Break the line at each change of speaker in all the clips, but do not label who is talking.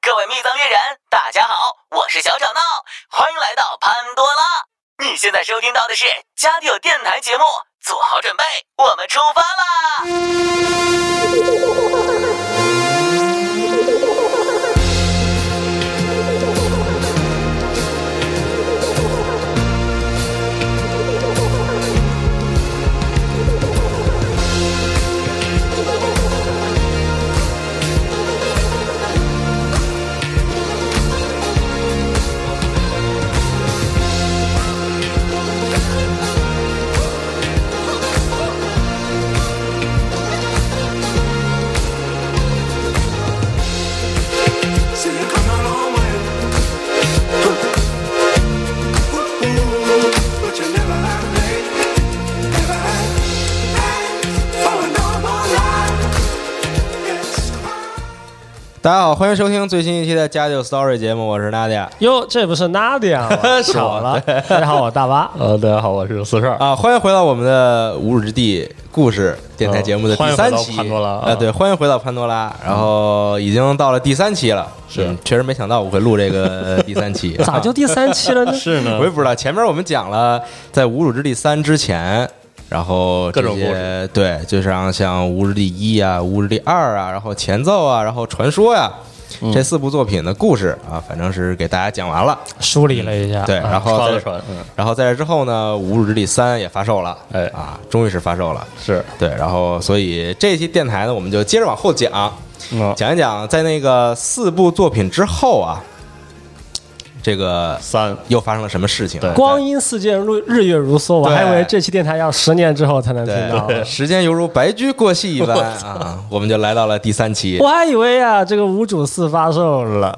各位密藏猎人，大家好，我是小吵闹，欢迎来到潘多拉。你现在收听到的是加里有电台节目，做好准备，我们出发啦！
大家好，欢迎收听最新一期的《家酒 Story》节目，我是 Nadia。
哟，这不是 Nadia 吗？巧了。大家好，我是大巴。
呃，大家好，我是四十二
啊。欢迎回到我们的无主之地故事电台节目的第三期。
潘多拉
啊，对，欢迎回到潘多拉。然后已经到了第三期了，
是，
确实没想到我会录这个 第三期。
咋就第三期了呢？
是呢，
我也不知道。前面我们讲了，在无主之地三之前。然后
各种故事，
对，就像像《无日第一》啊，《无日第二》啊，然后前奏啊，然后传说呀，这四部作品的故事啊，反正是给大家讲完了，
梳理了一下。
对，然后然后在这之后呢，《无日之地三》也发售了，
哎。
啊，终于是发售了，
是。
对，然后所以这期电台呢，我们就接着往后讲，讲一讲在那个四部作品之后啊。这个
三
又发生了什么事情？
光阴似箭，日日月如梭。我还以为这期电台要十年之后才能听到。
时间犹如白驹过隙一般啊！我们就来到了第三期。
我还以为啊，这个五主四发售了。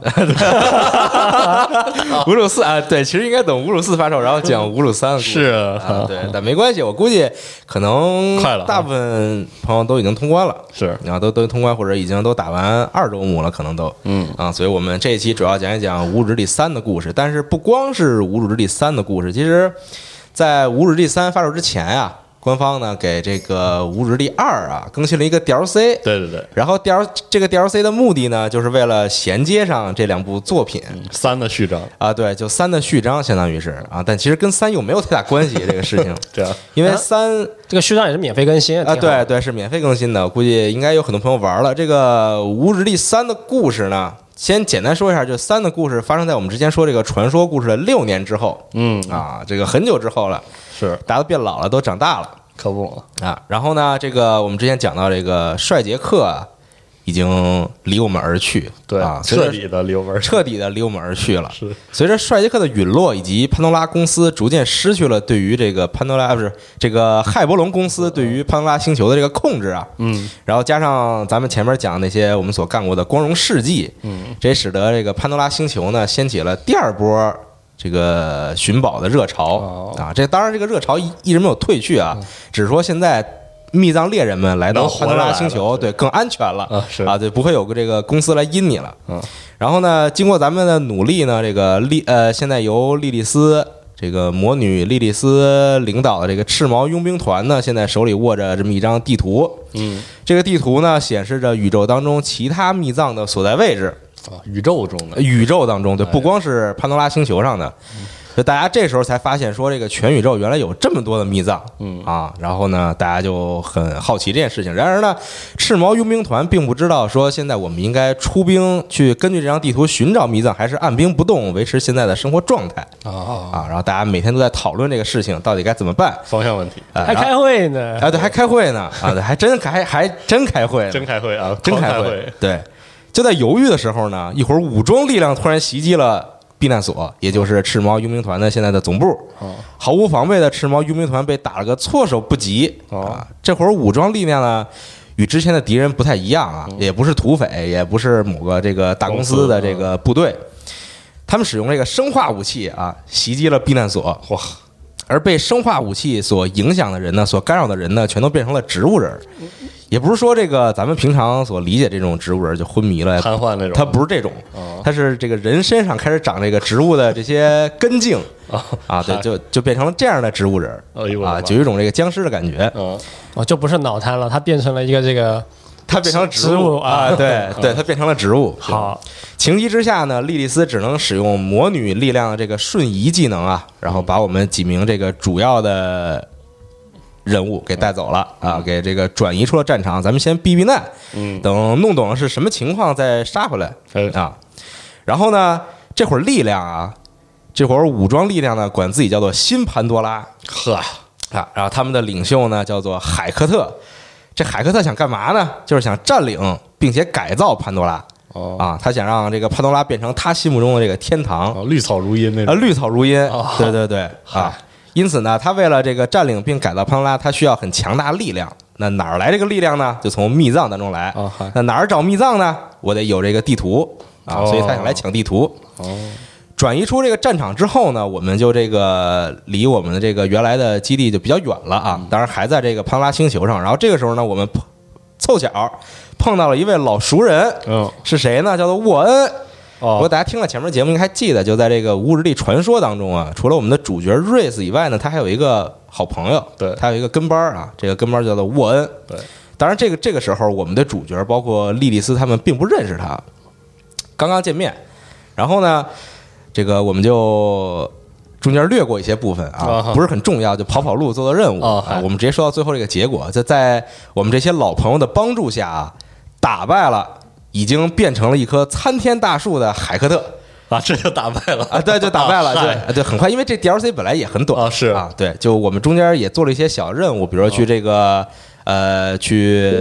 五主四啊，对，其实应该等五主四发售，然后讲五主三。
是
啊，对，但没关系，我估计可能
快了，
大部分朋友都已经通关了。
是，
然后都都通关或者已经都打完二周目了，可能都
嗯
啊，所以我们这一期主要讲一讲无主之地三的故事。但是不光是《无主之地三》的故事，其实，在《无主之地三》发售之前呀，官方呢给这个《无主之地二》啊更新了一个 DLC。
对对对。
然后 D L 这个 DLC 的目的呢，就是为了衔接上这两部作品。
三的序章
啊，对，就三的序章，相当于是啊，但其实跟三又没有太大关系这个事情。
对啊，
因为三
这个序章也是免费更新
啊，对对，是免费更新的。估计应该有很多朋友玩了这个《无主之地三》的故事呢。先简单说一下，就三的故事发生在我们之前说这个传说故事的六年之后，
嗯
啊，这个很久之后了，
是
大家都变老了，都长大了，
可不
啊。然后呢，这个我们之前讲到这个帅杰克啊。已经离我们而去，
对
啊，
彻底的离我们
彻底的离我们而去了。
是
随着帅杰克的陨落，以及潘多拉公司逐渐失去了对于这个潘多拉不是这个骇伯龙公司对于潘多拉星球的这个控制啊，
嗯，
然后加上咱们前面讲那些我们所干过的光荣事迹，
嗯，
这也使得这个潘多拉星球呢掀起了第二波这个寻宝的热潮啊。这当然这个热潮一一直没有退去啊，只是说现在。密藏猎人们来到潘多拉星球，对，更安全了
啊，是。
啊，对，不会有个这个公司来阴你了。
嗯，
然后呢，经过咱们的努力呢，这个莉呃，现在由莉莉丝这个魔女莉莉丝领导的这个赤毛佣兵团呢，现在手里握着这么一张地图。
嗯，
这个地图呢，显示着宇宙当中其他密藏的所在位置。
啊，宇宙中的。
宇宙当中，对，不光是潘多拉星球上的。就大家这时候才发现，说这个全宇宙原来有这么多的密藏，
嗯
啊，然后呢，大家就很好奇这件事情。然而呢，赤毛佣兵团并不知道说现在我们应该出兵去根据这张地图寻找密藏，还是按兵不动维持现在的生活状态
啊
啊。然后大家每天都在讨论这个事情到底该怎么办，
方向问题，
还开会呢，
啊，对，还开会呢，啊，对，还真开还真开会，
真开会啊，
真开会，对，就在犹豫的时候呢，一会儿武装力量突然袭击了。避难所，也就是赤毛佣兵团的现在的总部。毫无防备的赤毛佣兵团被打了个措手不及。啊，这会儿武装力量呢，与之前的敌人不太一样啊，也不是土匪，也不是某个这个大公司的这个部队，他们使用这个生化武器啊，袭击了避难所。
哇！
而被生化武器所影响的人呢，所干扰的人呢，全都变成了植物人。也不是说这个咱们平常所理解这种植物人就昏迷了、
瘫痪那种，
它不是这种，它是这个人身上开始长这个植物的这些根茎 啊，对，就就变成了这样的植物人啊，就有一种这个僵尸的感觉，
哦，就不是脑瘫了，它变成了一个这个
它变成了植
植物
啊，
啊
对对，它变成了植物。
好，
情急之下呢，莉莉丝只能使用魔女力量的这个瞬移技能啊，然后把我们几名这个主要的人物给带走了啊，给这个转移出了战场。咱们先避避难，
嗯，
等弄懂了是什么情况再杀回来
哎
啊。然后呢，这会儿力量啊，这会儿武装力量呢，管自己叫做新潘多拉
呵，
啊。然后他们的领袖呢叫做海克特。这海克特想干嘛呢？就是想占领并且改造潘多拉。
哦
啊，他想让这个潘多拉变成他心目中的这个天堂，
哦，绿草如茵那种啊，
绿草如茵
哦，
对对对啊。因此呢，他为了这个占领并改造潘多拉，他需要很强大力量。那哪儿来这个力量呢？就从密藏当中来
哦。
那哪儿找密藏呢？我得有这个地图啊，
哦
所以他想来抢地图。
哦，
转移出这个战场之后呢，我们就这个离我们的这个原来的基地就比较远了啊。当然还在这个潘拉星球上。然后这个时候呢，我们碰凑巧碰到了一位老熟人，
嗯，
是谁呢？叫做沃恩。不过
哦，
大家听了前面节目应该还记得，就在这个《无日历传说》当中啊，除了我们的主角瑞斯以外呢，他还有一个好朋友，
对
他有一个跟班儿啊，这个跟班儿叫做沃恩。
对，
当然这个这个时候我们的主角包括莉莉丝他们并不认识他，刚刚见面，然后呢，这个我们就。中间略过一些部分啊
啊，
不是很重要，就跑跑路、做做任务
哦。
啊我们直接说到最后这个结果，就在我们这些老朋友的帮助下啊，打败了已经变成了一棵参天大树的海克特。
啊，这就打败了。
啊，对，就打败了，
啊
对
啊
对，很快，因为这 DLC 本来也很短
啊是。
啊，对，就我们中间也做了一些小任务，比如说去这个呃去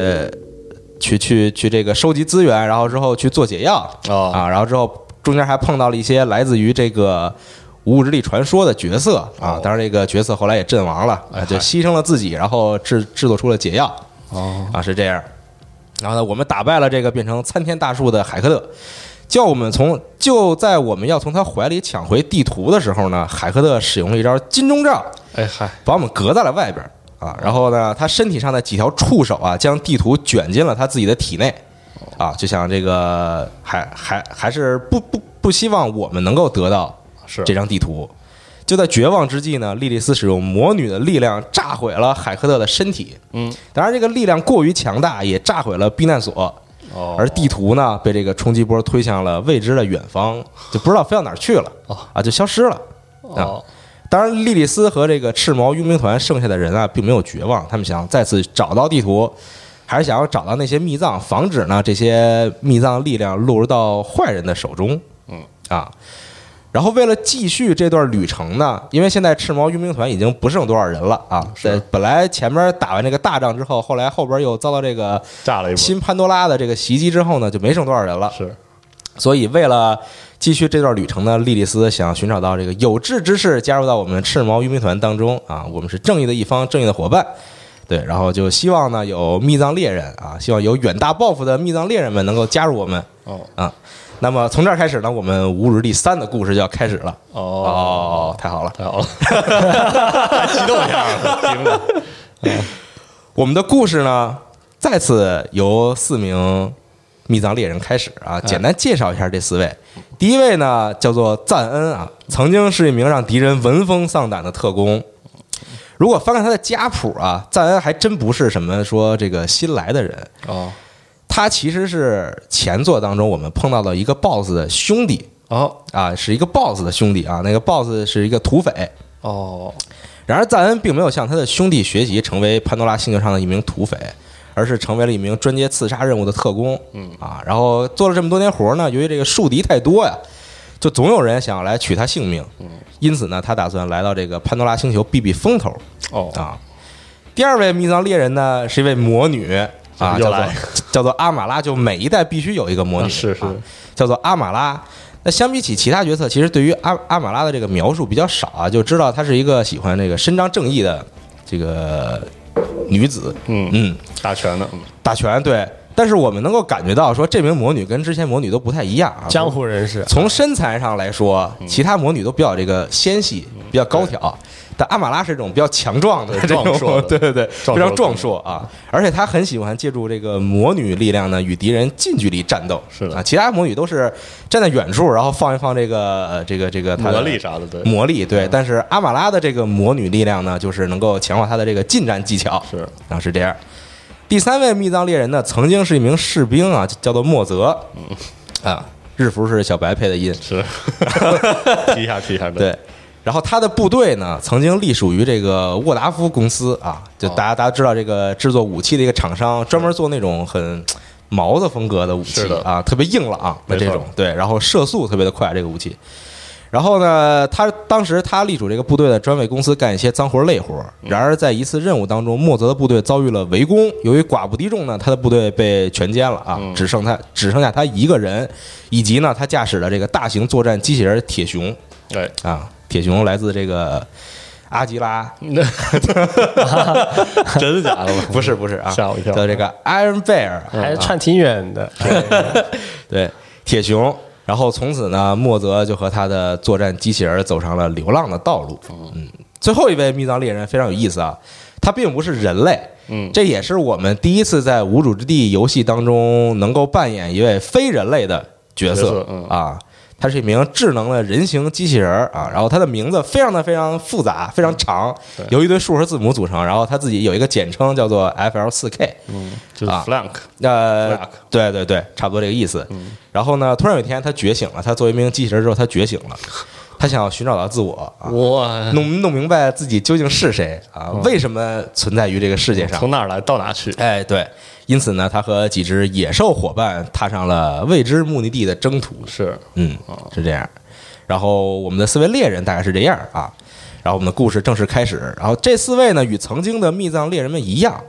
去去去这个收集资源，然后之后去做解药
哦
啊，然后之后中间还碰到了一些来自于这个。无物之力传说的角色啊
哦，
当然这个角色后来也阵亡了，
哎
啊就牺牲了自己，然后制制作出了解药
哦，
啊，是这样。然后呢，我们打败了这个变成参天大树的海克特，叫我们从就在我们要从他怀里抢回地图的时候呢，海克特使用了一招金钟罩，
哎嗨，
把我们隔在了外边儿啊。然后呢，他身体上的几条触手啊，将地图卷进了他自己的体内啊，就像这个还还还是不不不希望我们能够得到
是
这张地图。就在绝望之际呢，莉莉丝使用魔女的力量炸毁了海克特的身体。
嗯，
当然这个力量过于强大，也炸毁了避难所。
哦，
而地图呢，被这个冲击波推向了未知的远方，就不知道飞到哪儿去了
哦
啊，就消失了。
哦，
当然，莉莉丝和这个赤毛佣兵团剩下的人啊，并没有绝望，他们想再次找到地图，还是想要找到那些密藏，防止呢这些密藏力量落入到坏人的手中。
嗯
啊，然后为了继续这段旅程呢，因为现在赤毛佣兵团已经不剩多少人了啊，
是
在本来前面打完这个大仗之后，后来后边又遭到这个
炸了一波，
新潘多拉的这个袭击之后呢，就没剩多少人了。
是
所以为了继续这段旅程呢，莉莉丝想寻找到这个有志之士加入到我们赤毛佣兵团当中啊，我们是正义的一方，正义的伙伴。对，然后就希望呢有密藏猎人啊，希望有远大抱负的密藏猎人们能够加入我们
哦
啊。那么从这儿开始呢，我们无日第三的故事就要开始了。
哦，
哦，太好了！
太好了，太激动一下
我们的故事呢，再次由四名密藏猎人开始啊，简单介绍一下这四位。第一位呢叫做赞恩啊，曾经是一名让敌人闻风丧胆的特工。如果翻看他的家谱啊，赞恩还真不是什么说这个新来的人，
哦
他其实是前作当中我们碰到的一个 BOSS 的兄弟
哦
啊，是一个 BOSS 的兄弟啊，那个 BOSS 是一个土匪。
哦，
然而，赞恩并没有向他的兄弟学习成为潘多拉星球上的一名土匪，而是成为了一名专接刺杀任务的特工。
嗯
啊，然后做了这么多年活呢，由于这个树敌太多呀，就总有人想要来取他性命。
嗯，
因此呢，他打算来到这个潘多拉星球避避风头
哦
啊。第二位密藏猎人呢，是一位魔女啊，叫做 叫做阿玛拉，就每一代必须有一个魔女，
啊是是
啊叫做阿玛拉。那相比起其他角色，其实对于阿阿玛拉的这个描述比较少啊，就知道她是一个喜欢这个伸张正义的这个女子。
嗯，
嗯，
打拳的，嗯
打拳对，但是我们能够感觉到说，这名魔女跟之前魔女都不太一样啊。
江湖人士，
从身材上来说，其他魔女都比较这个纤细，比较高挑。但阿马拉是一种比较强壮的 这种
壮硕，的
对对对，非常壮硕啊！而且他很喜欢借助这个魔女力量呢，与敌人近距离战斗。
是的
啊，其他魔女都是站在远处，然后放一放这个呃这个这个她的
魔力啥的，对，
魔力对。但是阿马拉的这个魔女力量呢，就是能够强化她的这个近战技巧。
是
啊，是这样。第三位密藏猎人呢，曾经是一名士兵啊，叫做莫泽，嗯啊，日服是小白配的音，
是，提一下提一下，
对。然后他的部队呢，曾经隶属于这个沃达夫公司啊，就大家大家知道这个制作武器的一个厂商，专门做那种很毛子风格的武器
的。
啊，特别硬朗的这种，对，然后射速特别的快，这个武器。然后呢，他当时他隶属这个部队的专为公司干一些脏活累活。然而，在一次任务当中，莫泽的部队遭遇了围攻，由于寡不敌众呢，他的部队被全歼了啊，只剩他只剩下他一个人，以及呢，他驾驶的这个大型作战机器人铁熊。
对，
啊，铁熊来自这个阿吉拉，
真的假的？吗？
不是不是啊，
吓我一跳。
叫这个 Iron Bear，
还串挺远的。
对，铁熊。然后从此呢，莫泽就和他的作战机器人走上了流浪的道路。嗯，最后一位密藏猎人非常有意思啊，他并不是人类，
嗯，
这也是我们第一次在无主之地游戏当中能够扮演一位非人类的角色
角色嗯。
啊。他是一名智能的人形机器人儿啊，然后他的名字非常的非常复杂，非常长，由一堆数和字母组成，然后他自己有一个简称叫做 FL 四 K，
嗯，就是
啊。
Flank，
呃
Black，
对对对，差不多这个意思。然后呢，突然有一天他觉醒了，他作为一名机器人之后，他觉醒了，他想要寻找到自我啊，
哇，
弄弄明白自己究竟是谁啊，为什么存在于这个世界上。
从。哪儿来到哪去？
哎，对，因此呢，他和几只野兽伙伴踏上了未知目的地的征途。
是，
嗯，是这样。然后我们的四位猎人大概是这样啊，然后我们的故事正式开始。然后这四位呢，与曾经的密藏猎人们一样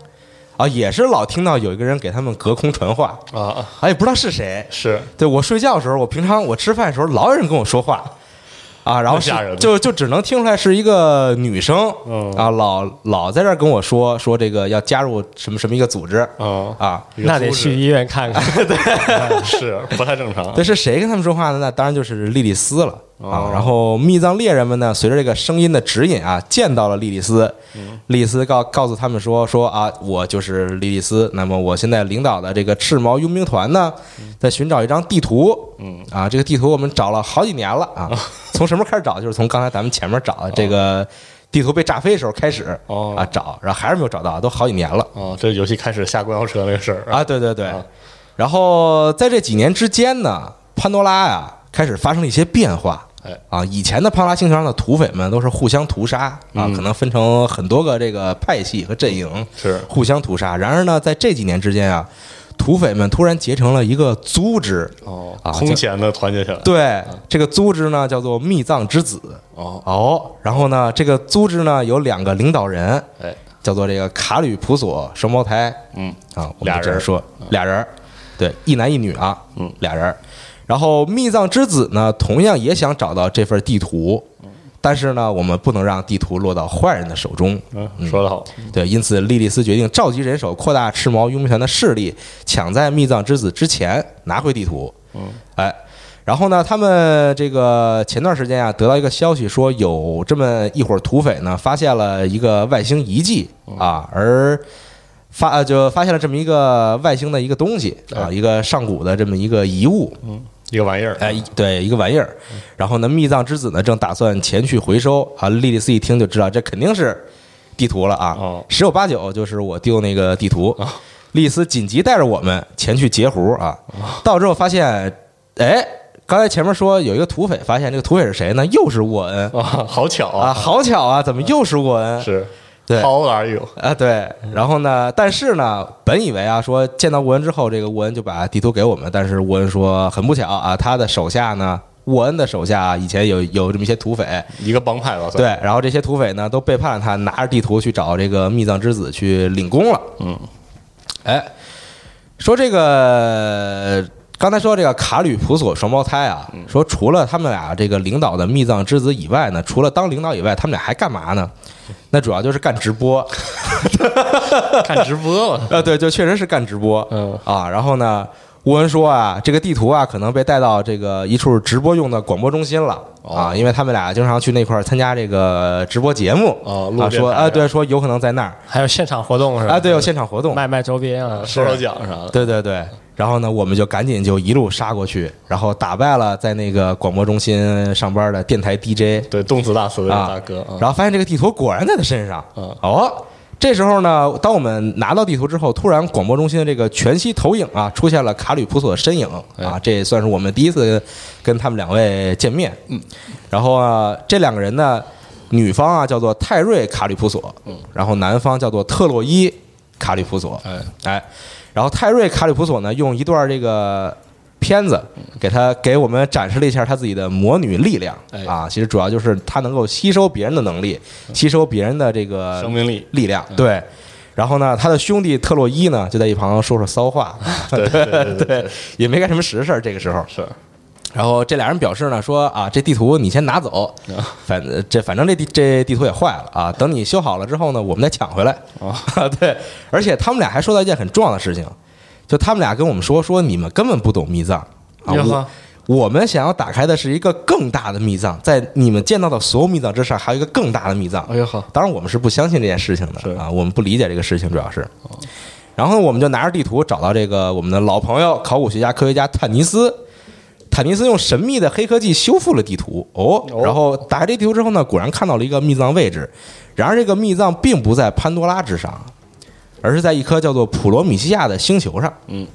啊，也是老听到有一个人给他们隔空传话，
啊，
哎，也不知道是谁。
是，
对我睡觉的时候，我平常我吃饭的时候，老有人跟我说话。啊，然后是
吓人
就就只能听出来是一个女生，
嗯
啊，老老在这儿跟我说说这个要加入什么什么一个组织
啊，
啊，
那得去医院看看。
对是不太正常
这。是谁跟他们说话呢？那当然就是莉莉丝了啊
哦。
然后密藏猎人们呢，随着这个声音的指引啊，见到了莉莉丝。
嗯
莉莉丝告告诉他们说说啊，我就是莉莉丝。那么我现在领导的这个赤毛佣兵团呢，在寻找一张地图。
嗯
啊，这个地图我们找了好几年了啊。从什么开始找？就是从刚才咱们前面找的这个地图被炸飞的时候开始
哦
啊找，然后还是没有找到，都好几年了。
哦，这游戏开始下公交车那个事儿
啊，，对对对
啊。
然后在这几年之间呢，潘多拉呀开始发生了一些变化。
哎
啊，以前的帕拉星球上的土匪们都是互相屠杀啊，
嗯
可能分成很多个这个派系和阵营，
是
互相屠杀。然而呢，在这几年之间啊，土匪们突然结成了一个组织。
哦
啊，
空前的团结起来。
对，这个组织呢叫做密藏之子。
哦，
哦，然后呢，这个组织呢有两个领导人，
哎，
叫做这个卡吕普索双胞胎。
嗯，
啊，我
俩人
说俩人儿，对，一男一女啊，
嗯，
俩人儿。然后密藏之子呢，同样也想找到这份地图，但是呢，我们不能让地图落到坏人的手中。
嗯，说得好，
对，因此莉莉丝决定召集人手，扩大赤毛佣兵团的势力，抢在密藏之子之前拿回地图。
嗯，
哎，然后呢，他们这个前段时间啊，得到一个消息说，有这么一伙儿土匪呢，发现了一个外星遗迹啊，而发呃就发现了这么一个外星的一个东西啊，一个上古的这么一个遗物。
一个玩意儿，
哎，对，一个玩意儿。然后呢，密藏之子呢正打算前去回收啊。莉莉丝一听就知道这肯定是地图了啊
哦，
十有八九就是我丢那个地图。莉莉丝紧急带着我们前去截胡啊。到之后发现，哎，刚才前面说有一个土匪，发现这个土匪是谁呢？又是沃恩
啊，好巧
啊，
啊，
好巧啊，怎么又是沃恩？
是
对
How are you？
啊，对，然后呢？但是呢，本以为啊，说见到沃恩之后，这个沃恩就把地图给我们。但是沃恩说，很不巧啊，他的手下呢，沃恩的手下啊以前有有这么一些土匪，
一个帮派吧，算
对，然后这些土匪呢都背叛了他，拿着地图去找这个密藏之子去领功了。
嗯，
哎，说这个刚才说这个卡吕普索双胞胎啊，说除了他们俩这个领导的密藏之子以外呢，除了当领导以外，他们俩还干嘛呢？那主要就是干直播。
看直播了，
啊，对，就确实是干直播，
嗯。
啊，然后呢，吴文说啊，这个地图啊可能被带到这个一处直播用的广播中心了。啊，
哦
因为他们俩经常去那块儿参加这个直播节目。啊，
哦录电
说啊，对，说有可能在那儿。
还有现场活动是吧？
啊，对，有现场活动，
卖卖周边啊，
收收奖啥的，
对对对，然后呢，我们就赶紧就一路杀过去，然后打败了在那个广播中心上班的电台 DJ，
对，动词大词的
啊。
大哥啊，
然后发现这个地图果然在他身上，
嗯
哦，这时候呢，当我们拿到地图之后，突然广播中心的这个全息投影啊，出现了卡吕普索的身影啊，这也算是我们第一次跟他们两位见面。嗯，然后啊，这两个人呢，女方啊叫做泰瑞卡吕普索，嗯，然后男方叫做特洛伊卡吕普索，
哎。
哎，然后泰瑞卡里普索呢，用一段这个片子给他给我们展示了一下他自己的魔女力量
哎。
啊，其实主要就是他能够吸收别人的能力，吸收别人的这个
生命力。
力量，对。然后呢，他的兄弟特洛伊呢，就在一旁说说骚话，
对对对对。
对，也没干什么实事儿。这个时候，
是
然后这俩人表示呢，说啊，这地图你先拿走，反这反正这地这地图也坏了啊，等你修好了之后呢，我们再抢回来。
啊，
对，而且他们俩还说到一件很重要的事情，就他们俩跟我们说，说你们根本不懂密藏啊，我我们想要打开的是一个更大的密藏，在你们见到的所有密藏之上，还有一个更大的密藏。
哎呦呵，
当然，我们是不相信这件事情的啊，我们不理解这个事情，主要是。然后我们就拿着地图找到这个我们的老朋友考古学家、科学家坦尼斯。坦尼斯用神秘的黑科技修复了地图哦，然后打开这地图之后呢，果然看到了一个密藏位置。然而这个密藏并不在潘多拉之上，而是在一颗叫做普罗米西亚的星球上。
嗯，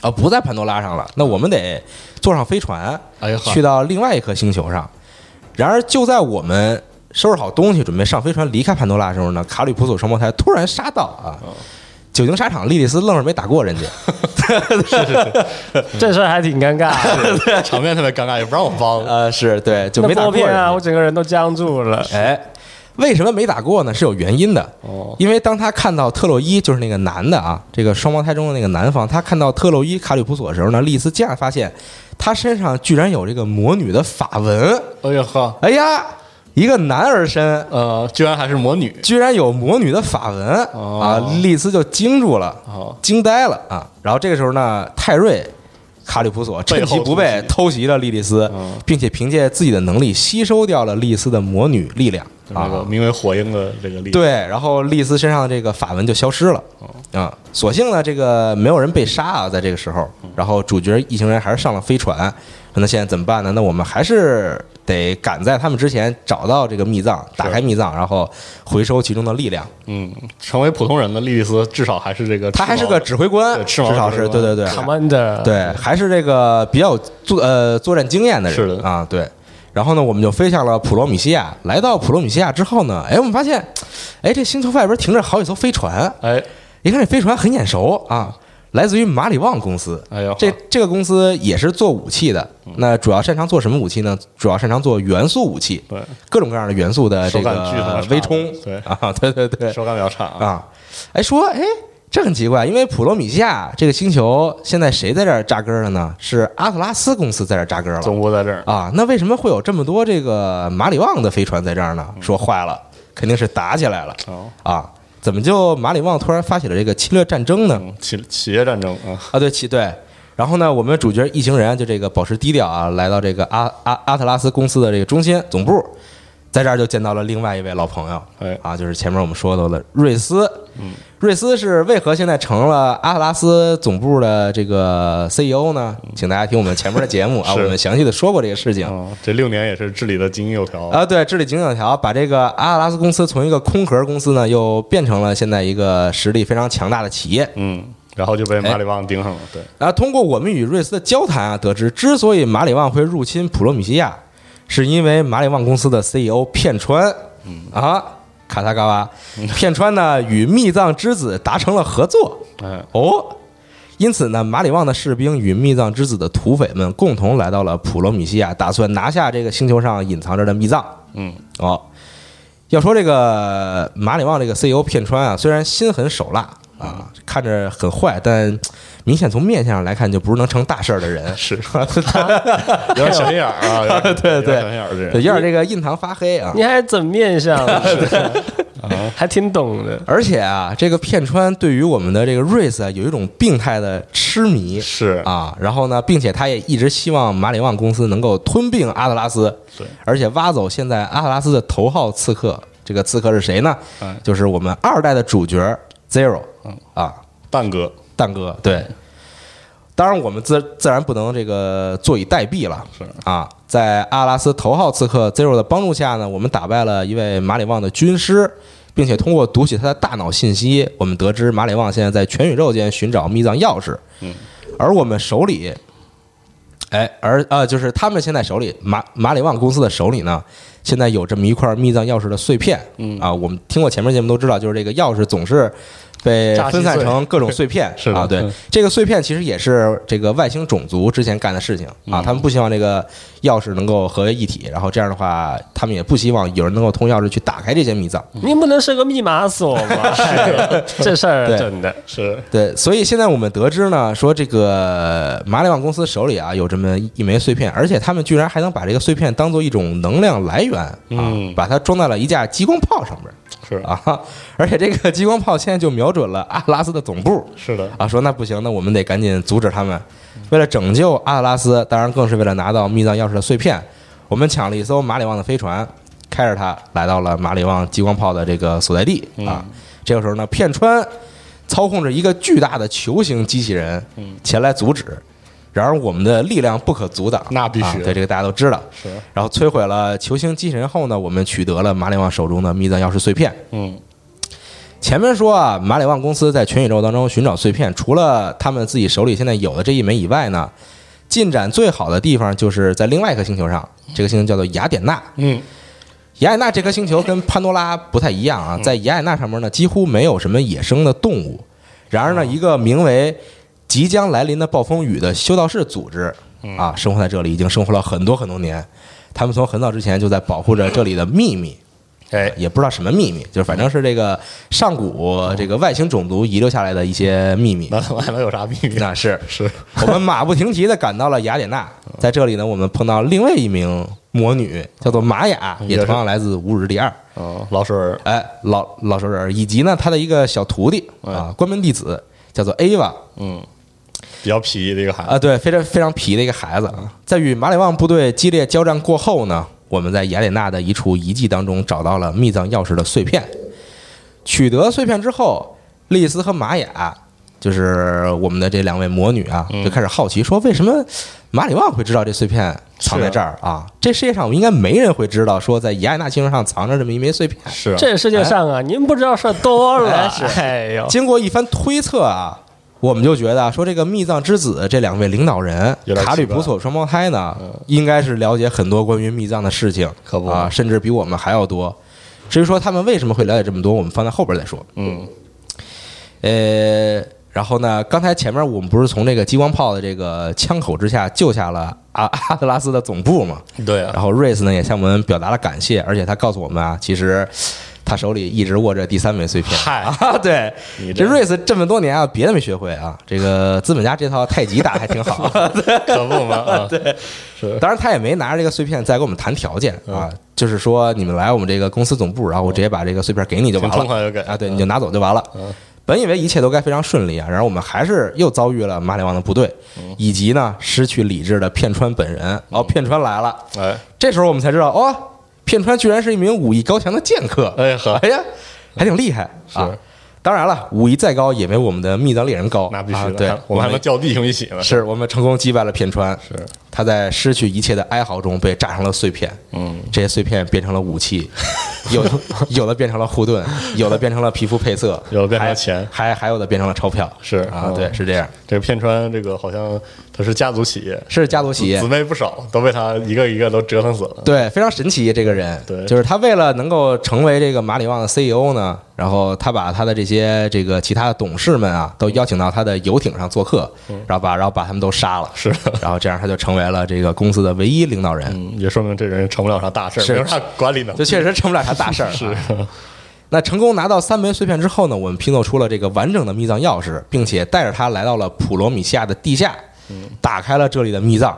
啊，不在潘多拉上了，那我们得坐上飞船，去到另外一颗星球上。然而就在我们收拾好东西，准备上飞船离开潘多拉的时候呢，卡里普索双胞胎突然杀到啊！酒精沙场，莉莉丝愣是没打过人家。
这事儿还挺尴尬的。
场面特别尴尬，也不让我帮。
呃，是对，就没打过人家。
啊，我整个人都僵住了。
哎，为什么没打过呢？是有原因的。
哦，
因为当他看到特洛伊，就是那个男的啊，这个双胞胎中的那个男方，他看到特洛伊卡吕普索的时候呢，莉莉丝竟然发现他身上居然有这个魔女的法纹。
哎呦呵，
哎呀，一个男儿身
呃，居然还是魔女。
居然有魔女的法纹、
哦
啊！丽丝就惊住了，
哦，
惊呆了啊！然后这个时候呢，泰瑞。卡里普索趁其不备偷袭了莉莉丝
嗯，
并且凭借自己的能力吸收掉了莉丝的魔女力量
那个
啊！
名为火鹰的这个力量。，
对，然后莉丝身上的这个法纹就消失了啊。所幸呢，这个没有人被杀啊，在这个时候，然后主角一行人还是上了飞船。那现在怎么办呢？那我们还是得赶在他们之前找到这个密藏，打开密藏，然后回收其中的力量。
嗯，成为普通人的莉莉丝至少还是这个，
他还是个指挥官，至少是对对对
Commander，
对，还是这个比较有作呃作战经验的人。
是的
啊，对。然后呢，我们就飞向了普罗米西亚。来到普罗米西亚之后呢，哎，我们发现，哎，这星球外边停着好几艘飞船。
哎，
一看这飞船很眼熟啊，来自于马里旺公司。
哎呦，
这这个公司也是做武器的，那主要擅长做什么武器呢？主要擅长做元素武器，
对
各种各样的元素的这个微冲。
对
啊，对对对，
手感比较差啊。
啊，哎说哎，这很奇怪，因为普罗米西亚这个星球现在谁在这儿扎根了呢？是阿特拉斯公司在这儿扎根了
总部在这儿，
啊。那为什么会有这么多这个马里旺的飞船在这儿呢？说坏了，肯定是打起来了
哦，
啊！怎么就马里旺突然发起了这个侵略战争呢？
嗯企企业战争啊，
啊，对，企对。然后呢，我们主角一行人就这个保持低调啊，来到这个阿阿阿特拉斯公司的这个中心总部，在这儿就见到了另外一位老朋友，
哎
啊，就是前面我们说到的瑞斯。嗯，瑞斯是为何现在成了阿特拉斯总部的这个 CEO 呢？请大家听我们前面的节目啊，我们详细的说过这个事情。
啊，这六年也是治理的井井有条
啊，对，治理井井有条，把这个阿特拉斯公司从一个空壳公司呢，又变成了现在一个实力非常强大的企业。
嗯，然后就被马里旺盯上了，对，
然后通过我们与瑞斯的交谈啊，得知之所以马里旺会入侵普罗米西亚，是因为马里旺公司的 CEO 片川，啊，卡萨嘎瓦，片川呢与密藏之子达成了合作。
哎，
哦。因此呢，马里旺的士兵与密藏之子的土匪们共同来到了普罗米西亚，打算拿下这个星球上隐藏着的密藏。
嗯，
哦，要说这个马里旺这个 CEO 片川啊，虽然心狠手辣啊，看着很坏，但明显从面相上来看，就不是能成大事儿的人。
是，有点小心眼儿啊，有 点
对对
有点小心眼儿这
对，
人，
有点这个印堂发黑啊。
你还怎面相？还挺懂的。
而且啊，这个片川对于我们的这个瑞斯啊，有一种病态的痴迷
是
啊。然后呢，并且他也一直希望马里旺公司能够吞并阿特拉斯，
对，
而且挖走现在阿特拉斯的头号刺客。这个刺客是谁呢？
哎
就是我们二代的主角 Zero
嗯
啊，
蛋哥，
蛋哥。对，当然我们自自然不能这个坐以待毙了。
是
啊，在阿拉斯头号刺客 Zero 的帮助下呢，我们打败了一位马里旺的军师，并且通过读取他的大脑信息，我们得知马里旺现在在全宇宙间寻找密藏钥匙。
嗯，
而我们手里，哎，而呃，就是他们现在手里马马里旺公司的手里呢，现在有这么一块密藏钥匙的碎片。
嗯
啊，我们听过前面节目都知道，就是这个钥匙总是被分散成各种碎片
是
啊。对
嗯，
这个碎片其实也是这个外星种族之前干的事情啊，他们不希望这个钥匙能够合为一体，然后这样的话，他们也不希望有人能够通钥匙去打开这些密藏。
您不能设个密码锁吗？哎这事儿
对
真的
是
对，所以现在我们得知呢，说这个马里旺公司手里啊有这么一枚碎片，而且他们居然还能把这个碎片当做一种能量来源啊，
嗯
把它装在了一架激光炮上面
是
啊，而且这个激光炮现在就瞄准了阿特拉斯的总部
是的，
啊，说那不行，那我们得赶紧阻止他们。为了拯救阿特拉斯，当然更是为了拿到密藏钥匙的碎片，我们抢了一艘马里旺的飞船，开着它来到了马里旺激光炮的这个所在地啊。这个时候呢，片川操控着一个巨大的球形机器人前来阻止，然而我们的力量不可阻挡，
那必须
啊对这个大家都知道。
是
然后摧毁了球星机器人后呢，我们取得了马里旺手中的密藏钥匙碎片。
嗯
前面说啊，马里旺公司在全宇宙当中寻找碎片，除了他们自己手里现在有的这一枚以外呢，进展最好的地方就是在另外一颗星球上，这个星球叫做雅典娜。
嗯
雅典娜这颗星球跟潘多拉不太一样啊，在雅典娜上面呢，几乎没有什么野生的动物。然而呢，一个名为“即将来临的暴风雨”的修道士组织啊，生活在这里已经生活了很多很多年。他们从很早之前就在保护着这里的秘密，
哎。
也不知道什么秘密，就是反正是这个上古这个外星种族遗留下来的一些秘密。
那他妈还能有啥秘密？
那是。
是。
我们马不停蹄的赶到了雅典娜，在这里呢，我们碰到另外一名魔女，叫做玛雅，也同样来自乌日第二。
哦，老水儿。
哎，老老熟人，以及呢他的一个小徒弟啊，关门弟子，叫做 Ava
嗯，比较皮的一个孩子啊，
对，非常非常皮的一个孩子啊。在与马里旺部队激烈交战过后呢，我们在雅典娜的一处遗迹当中找到了密藏钥匙的碎片。取得碎片之后，丽丝和玛雅，就是我们的这两位魔女啊，就开始好奇说，为什么马里旺会知道这碎片藏在这儿啊？这世界上应该没人会知道，说在雅典娜星球上藏着这么一枚碎片。
是啊
这世界上啊，您不知道事儿多了。
哎是
哎呦，
经过一番推测啊，我们就觉得啊说这个密藏之子这两位领导人卡里普索双胞胎呢，应该是了解很多关于密藏的事情，
可不
啊，甚至比我们还要多。至于说他们为什么会了解这么多，我们放在后边再说。
嗯
呃，然后呢，刚才前面我们不是从这个激光炮的这个枪口之下救下了阿阿特拉斯的总部嘛？
对啊，
然后瑞斯呢也向我们表达了感谢，而且他告诉我们啊，其实他手里一直握着第三枚碎片。
嗨。
啊，对，
你这
这瑞斯这么多年啊，别的没学会啊，这个资本家这套太极打得还挺好。
可不嘛啊，对，是。
当然，他也没拿着这个碎片再给我们谈条件
嗯。
啊，就是说你们来我们这个公司总部，然后我直接把这个碎片给你就完了
就
啊，对，你就拿走就完了。
嗯。
本以为一切都该非常顺利啊，然后我们还是又遭遇了马里旺的部队，
嗯。
以及呢失去理智的片川本人。哦，片川来了，
哎。
这时候我们才知道，哦，片川居然是一名武艺高强的剑客。
哎呵，
哎呀，还挺厉害啊！当然了，武艺再高也没我们的密藏猎人高，
那必须的，
啊对，
我们还能叫弟兄一起呢，
是我们成功击败了片川，
是
他在失去一切的哀嚎中被炸成了碎片，
嗯，
这些碎片变成了武器，有的 有的变成了护盾，有的变成了皮肤配色，
有的变成了钱。
还还有的变成了钞票，
是
啊，
嗯。
对，是这样，
这个片川这个好像他是家族企业，
是家族企业。
姊，妹不少，都被他一个一个都折腾死了。
对，非常神奇这个人，
对。
就是他为了能够成为这个马里旺的 CEO 呢，然后他把他的这些这个其他的董事们啊，都邀请到他的游艇上做客，然后把然后把他们都杀了，
嗯是。的
然后这样他就成为了这个公司的唯一领导人，
嗯，也说明这人成不了啥大事儿，
是
没有啥管理能力。
就确实成不了啥大事儿。是。那成功拿到三枚碎片之后呢，我们拼凑出了这个完整的密藏钥匙，并且带着它来到了普罗米西亚的地下，打开了这里的密藏。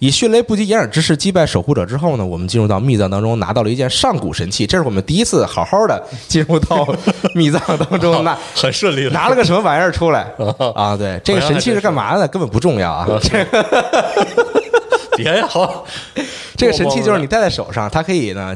以迅雷不及掩耳之势击败守护者之后呢，我们进入到密藏当中，拿到了一件上古神器。这是我们第一次好好的 进入到密藏当中，拿
很顺利的
拿了个什么玩意儿出来 啊？对，这个神器是干嘛的？根本不重要啊。这
别呀，好，
这个神器就是你戴在手上，它可以呢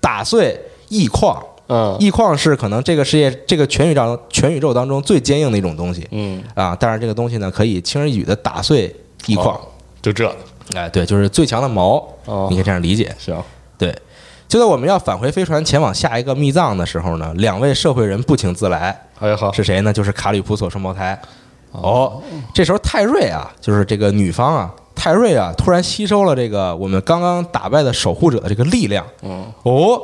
打碎异矿。
嗯
异矿是可能这个世界、这个全宇宙、全宇宙当中最坚硬的一种东西
嗯，
啊。但是这个东西呢，可以轻而易举的打碎异矿。
哦就这
哎，对，就是最强的矛，
哦
你可以这样理解。
行，
对，就在我们要返回飞船前往下一个密藏的时候呢，两位社会人不请自来，
哎呀好，
是谁呢？就是卡里普索双胞胎。哦，这时候泰瑞啊，就是这个女方啊，泰瑞啊，突然吸收了这个我们刚刚打败的守护者的这个力量。
嗯，
哦，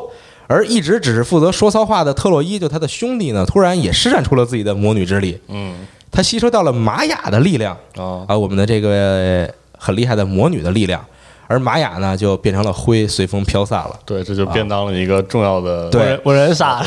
而一直只是负责说骚话的特洛伊，就他的兄弟呢，突然也施展出了自己的魔女之力。
嗯
他吸收到了玛雅的力量
啊
啊，我们的这个很厉害的魔女的力量，而玛雅呢就变成了灰，随风飘散了。
对，这就便当了一个重要的，
对
我人傻了。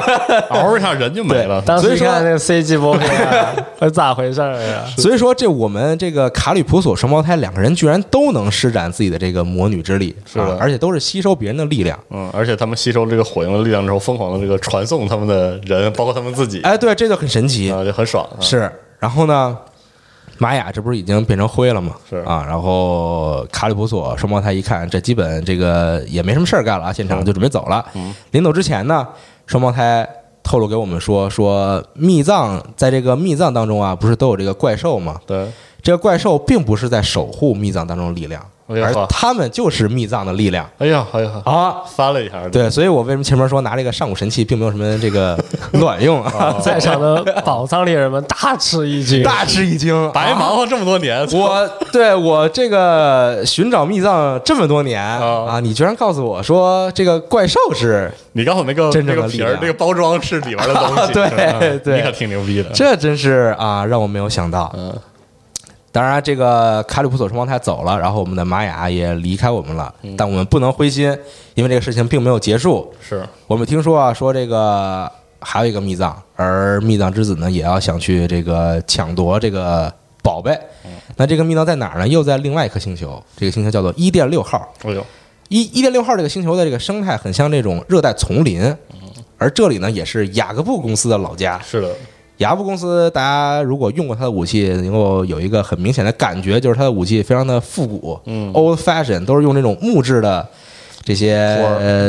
嗷一下人就没了。
当
所以说
时看那个 CG 播片啊，这咋回事儿啊？
所以说，这我们这个卡里普索双胞胎两个人居然都能施展自己的这个魔女之力，
是的
啊而且都是吸收别人的力量。
嗯，而且他们吸收这个火影的力量之后，疯狂的这个传送他们的人，包括他们自己，
哎，对，这就很神奇。
啊，就很爽。啊
是，然后呢，玛雅这不是已经变成灰了吗？
是
啊，然后卡里普索双胞胎一看，这基本这个也没什么事儿干了啊，现场就准备走了。
嗯
临走之前呢，双胞胎透露给我们说，说密藏在这个密藏当中啊，不是都有这个怪兽吗？
对，
这个怪兽并不是在守护密藏当中的力量，而
哎呀呵
他们就是密藏的力量。
哎呀，哎呀，
啊。
翻了一下，
对，所以我为什么前面说拿这个上古神器并没有什么这个卵用？啊？
在场的宝藏猎人们大吃一惊，
大吃一惊，
白忙活这么多年，
我对我这个寻找密藏这么多年
啊。
啊，你居然告诉我说这个怪兽是，
你告诉我那个
真正
那个皮儿
的力量，
那个包装是里边的东西。
对
嗯
对。
你可挺牛逼的。
这真是啊，让我没有想到。
嗯
当然，这个卡里普索双胞胎走了，然后我们的玛雅也离开我们了，但我们不能灰心，因为这个事情并没有结束。
是，
我们听说啊，说这个还有一个密藏，而密藏之子呢，也要想去这个抢夺这个宝贝。那这个密藏在哪儿呢？又在另外一颗星球，这个星球叫做伊甸六号。
哎呦，
伊伊甸六号这个星球的这个生态很像这种热带丛林，而这里呢也是雅各布公司的老家。
是的，
雅布公司，大家如果用过它的武器，能够有一个很明显的感觉，就是它的武器非常的复古，
嗯
，old fashion，都是用这种木质的这些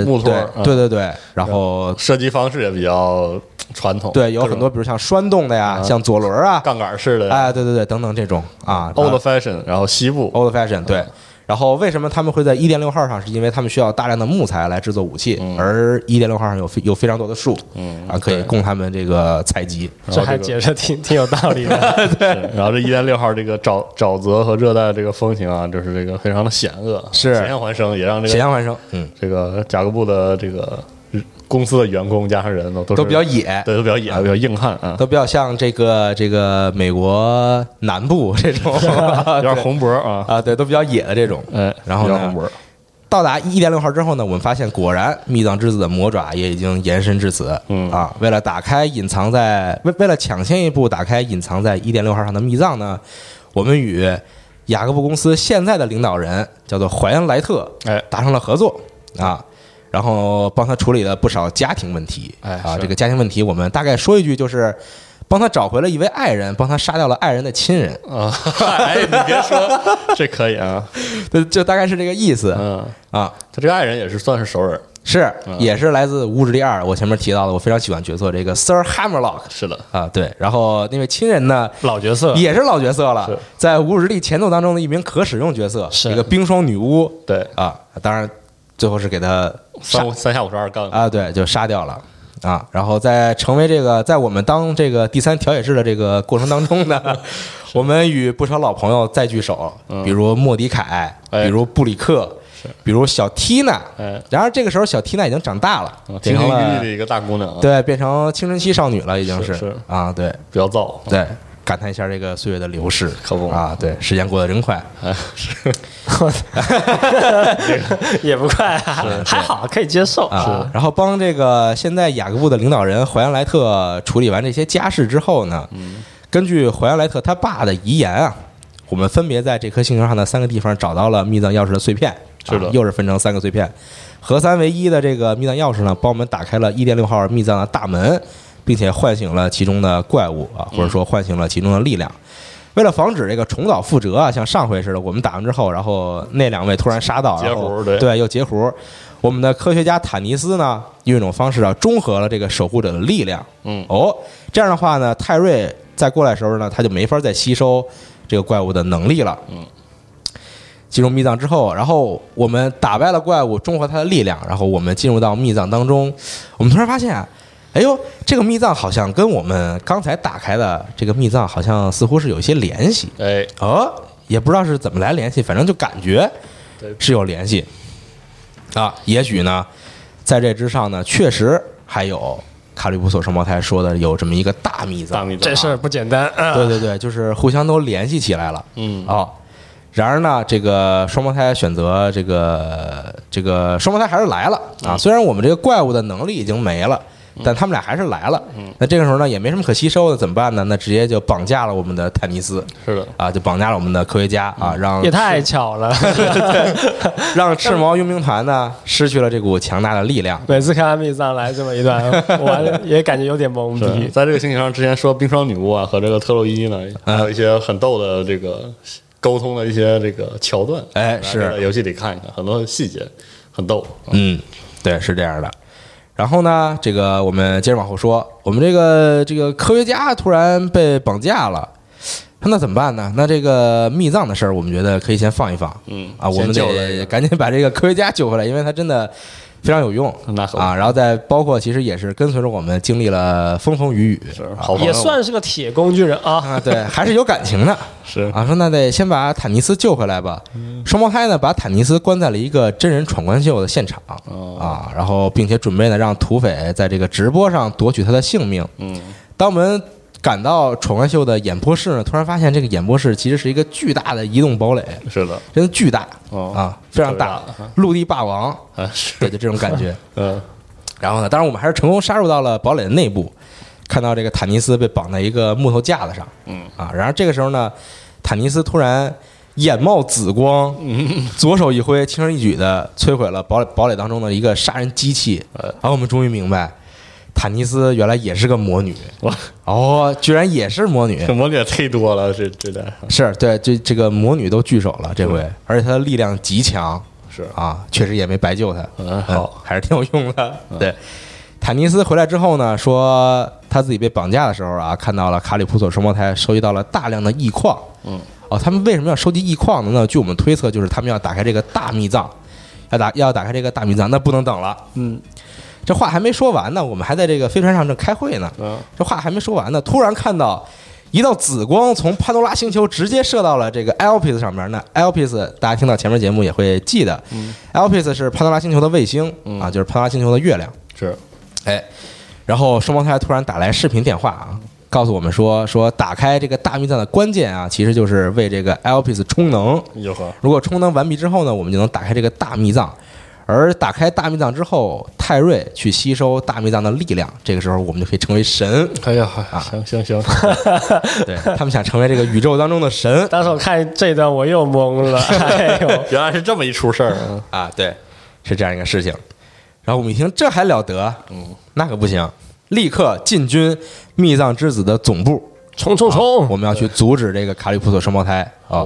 木托儿嗯。
对对对，然后
设计方式也比较传统，
对有很多，比如像栓动的呀，
啊
像左轮啊，
杠杆式的
哎，对对对，等等这种啊
old fashion，然后西部。
old fashion 对。然后为什么他们会在一点六号上？是因为他们需要大量的木材来制作武器，
嗯
而一点六号上有非有非常多的树，
嗯
啊，可以供他们这个采集。
这还解释挺挺有道理的。
对然后这一点六号这个沼沼泽和热带这个风情啊，就是这个非常的险恶，
是
险象环生，也让这个
险象环生，嗯，
这个甲各部的这个公司的员工加上人都都
都比较野，
对，都比较野，比较硬汉啊，
都比较像这个这个美国南部这种，
有点红脖啊，
啊，对，都比较野的这种。
哎，
然后呢到达一点六号之后呢，我们发现果然密藏之子的魔爪也已经延伸至此。
嗯。
啊，为了打开隐藏在为为了抢先一步打开隐藏在一点六号上的密藏呢，我们与雅各布公司现在的领导人叫做怀恩莱特，
哎。
达成了合作。啊。然后帮他处理了不少家庭问题，啊，
哎啊
这个家庭问题我们大概说一句，就是帮他找回了一位爱人，帮他杀掉了爱人的亲人，
啊，哎，你别说，这可以啊，
就就大概是这个意思。
嗯，
啊。
他这个爱人也是算是熟人，
是，
嗯。
也是来自《无指第二》，我前面提到的，我非常喜欢角色这个 Sir Hammerlock
是的，
啊，对，然后那位亲人呢，
老角色，
也是老角色了，在《无指力前奏》当中的一名可使用角色，
是。
一个冰霜女巫。
对，
啊，当然最后是给他杀
三三下五十二杠，
啊，对，就杀掉了。啊，然后在成为这个，在我们当这个第三调解室的这个过程当中呢，我们与不少老朋友再聚首，
嗯
比如莫迪凯，
哎
比如布里克，比如小缇娜。
哎，
然而这个时候，小缇娜已经长大了，
清
变成了
清玉立的一个大姑娘啊，
对，变成青春期少女了，已经
是是
啊，对
比较燥，
对，感叹一下这个岁月的流逝，
可不
啊，对，时间过得真快。
哎，是
也不快啊，还好可以接受。
啊，然后帮这个现在雅各布的领导人怀安莱特处理完这些家事之后呢，嗯。根据怀安莱特他爸的遗言啊，我们分别在这颗星球上的三个地方找到了密藏钥匙的碎片，
是的。
啊又是分成三个碎片，合三为一的这个密藏钥匙呢，帮我们打开了一点六号密藏的大门，并且唤醒了其中的怪物啊，或者说唤醒了其中的力量。为了防止这个重蹈覆辙啊，像上回似的，我们打完之后，然后那两位突然杀到，
截
然后
对
对，又截胡。我们的科学家坦尼斯呢，用一种方式啊，中和了这个守护者的力量。
嗯
哦，这样的话呢，泰瑞再过来的时候呢，他就没法再吸收这个怪物的能力了。
嗯，
进入密藏之后，然后我们打败了怪物，中和它的力量，然后我们进入到密藏当中，我们突然发现，哎呦，这个密藏好像跟我们刚才打开的这个密藏好像似乎是有一些联系，
哎，
哦，也不知道是怎么来联系，反正就感觉是有联系啊。也许呢，在这之上呢，确实还有卡利普索双胞胎说的有这么一个大密藏，
大密藏
这事儿不简单啊！
对对对，就是互相都联系起来了。
嗯
哦，然而呢，这个双胞胎选择这个这个双胞胎还是来了啊。
嗯
虽然我们这个怪物的能力已经没了。但他们俩还是来了，
嗯
那这个时候呢也没什么可吸收的，怎么办呢？那直接就绑架了我们的坦尼斯
是的，
啊，就绑架了我们的科学家啊，让
也太巧了
让赤毛佣兵团呢失去了这股强大的力量。
每次看完密藏来这么一段，我也感觉有点懵逼。
在这个星球上，之前说冰霜女巫啊和这个特洛伊呢，还有一些很逗的这个沟通的一些这个桥段，
哎是
在游戏里看一看，很多细节很逗。
嗯，对，是这样的。然后呢，这个我们接着往后说，我们这个这个科学家突然被绑架了，那怎么办呢？那这个密藏的事儿，我们觉得可以先放一放。
嗯
啊，我们得赶紧把这个科学家救回来，因为他真的非常有用
那
啊。然后再包括，其实也是跟随着我们经历了风风雨雨，
也算是个铁工具人啊！
啊，对，还是有感情的。
是
啊，说那得先把坦尼斯救回来吧。
嗯
双胞胎呢，把坦尼斯关在了一个真人闯关秀的现场
哦
啊，然后并且准备呢让土匪在这个直播上夺取他的性命。
嗯，
当我们赶到闯关秀的演播室呢，突然发现这个演播室其实是一个巨大的移动堡垒，
是的，
真的巨大
哦
啊，非常大陆地霸王，
啊是，
对，就这种感觉。
嗯。
然后呢，当然我们还是成功杀入到了堡垒的内部，看到这个坦尼斯被绑在一个木头架子上。
嗯。
啊，然而这个时候呢，坦尼斯突然眼冒紫光，
嗯
左手一挥，轻而易举的摧毁了堡垒堡垒当中的一个杀人机器。
呃
然后我们终于明白，坦尼斯原来也是个魔女。
哇，
哦，居然也是魔女
这。魔女也忒多了，这这的
是对，这这个魔女都聚首了这回，而且她的力量极强
是
啊，确实也没白救她。
嗯好，
还是挺有用的。对，坦尼斯回来之后呢，说他自己被绑架的时候啊，看到了卡里普索双胞胎收集到了大量的异矿。
嗯，
哦，他们为什么要收集异矿呢？那据我们推测，就是他们要打开这个大秘藏，要打要打开这个大秘藏，那不能等了。
嗯
这话还没说完呢，我们还在这个飞船上正开会呢。
嗯
这话还没说完呢，突然看到一道紫光从潘多拉星球直接射到了这个 Elpis 上面。那 Elpis 大家听到前面节目也会记得、e l p i s 是潘多拉星球的卫星、
嗯
啊，就是潘多拉星球的月亮。
是
哎，然后双胞胎突然打来视频电话啊，告诉我们说说打开这个大密藏的关键啊，其实就是为这个 Elpis 充能。如果充能完毕之后呢，我们就能打开这个大密藏。而打开大密藏之后，泰瑞去吸收大密藏的力量，这个时候我们就可以成为神。
哎呀，行行行，
对他们想成为这个宇宙当中的神
当时我看这段我又懵了，哎呦，
原来是这么一出事儿啊！
啊，对，是这样一个事情。然后我们一听，这还了得？嗯，那可不行，立刻进军密藏之子的总部。
冲冲冲！
我们要去阻止这个卡里普索双胞胎啊。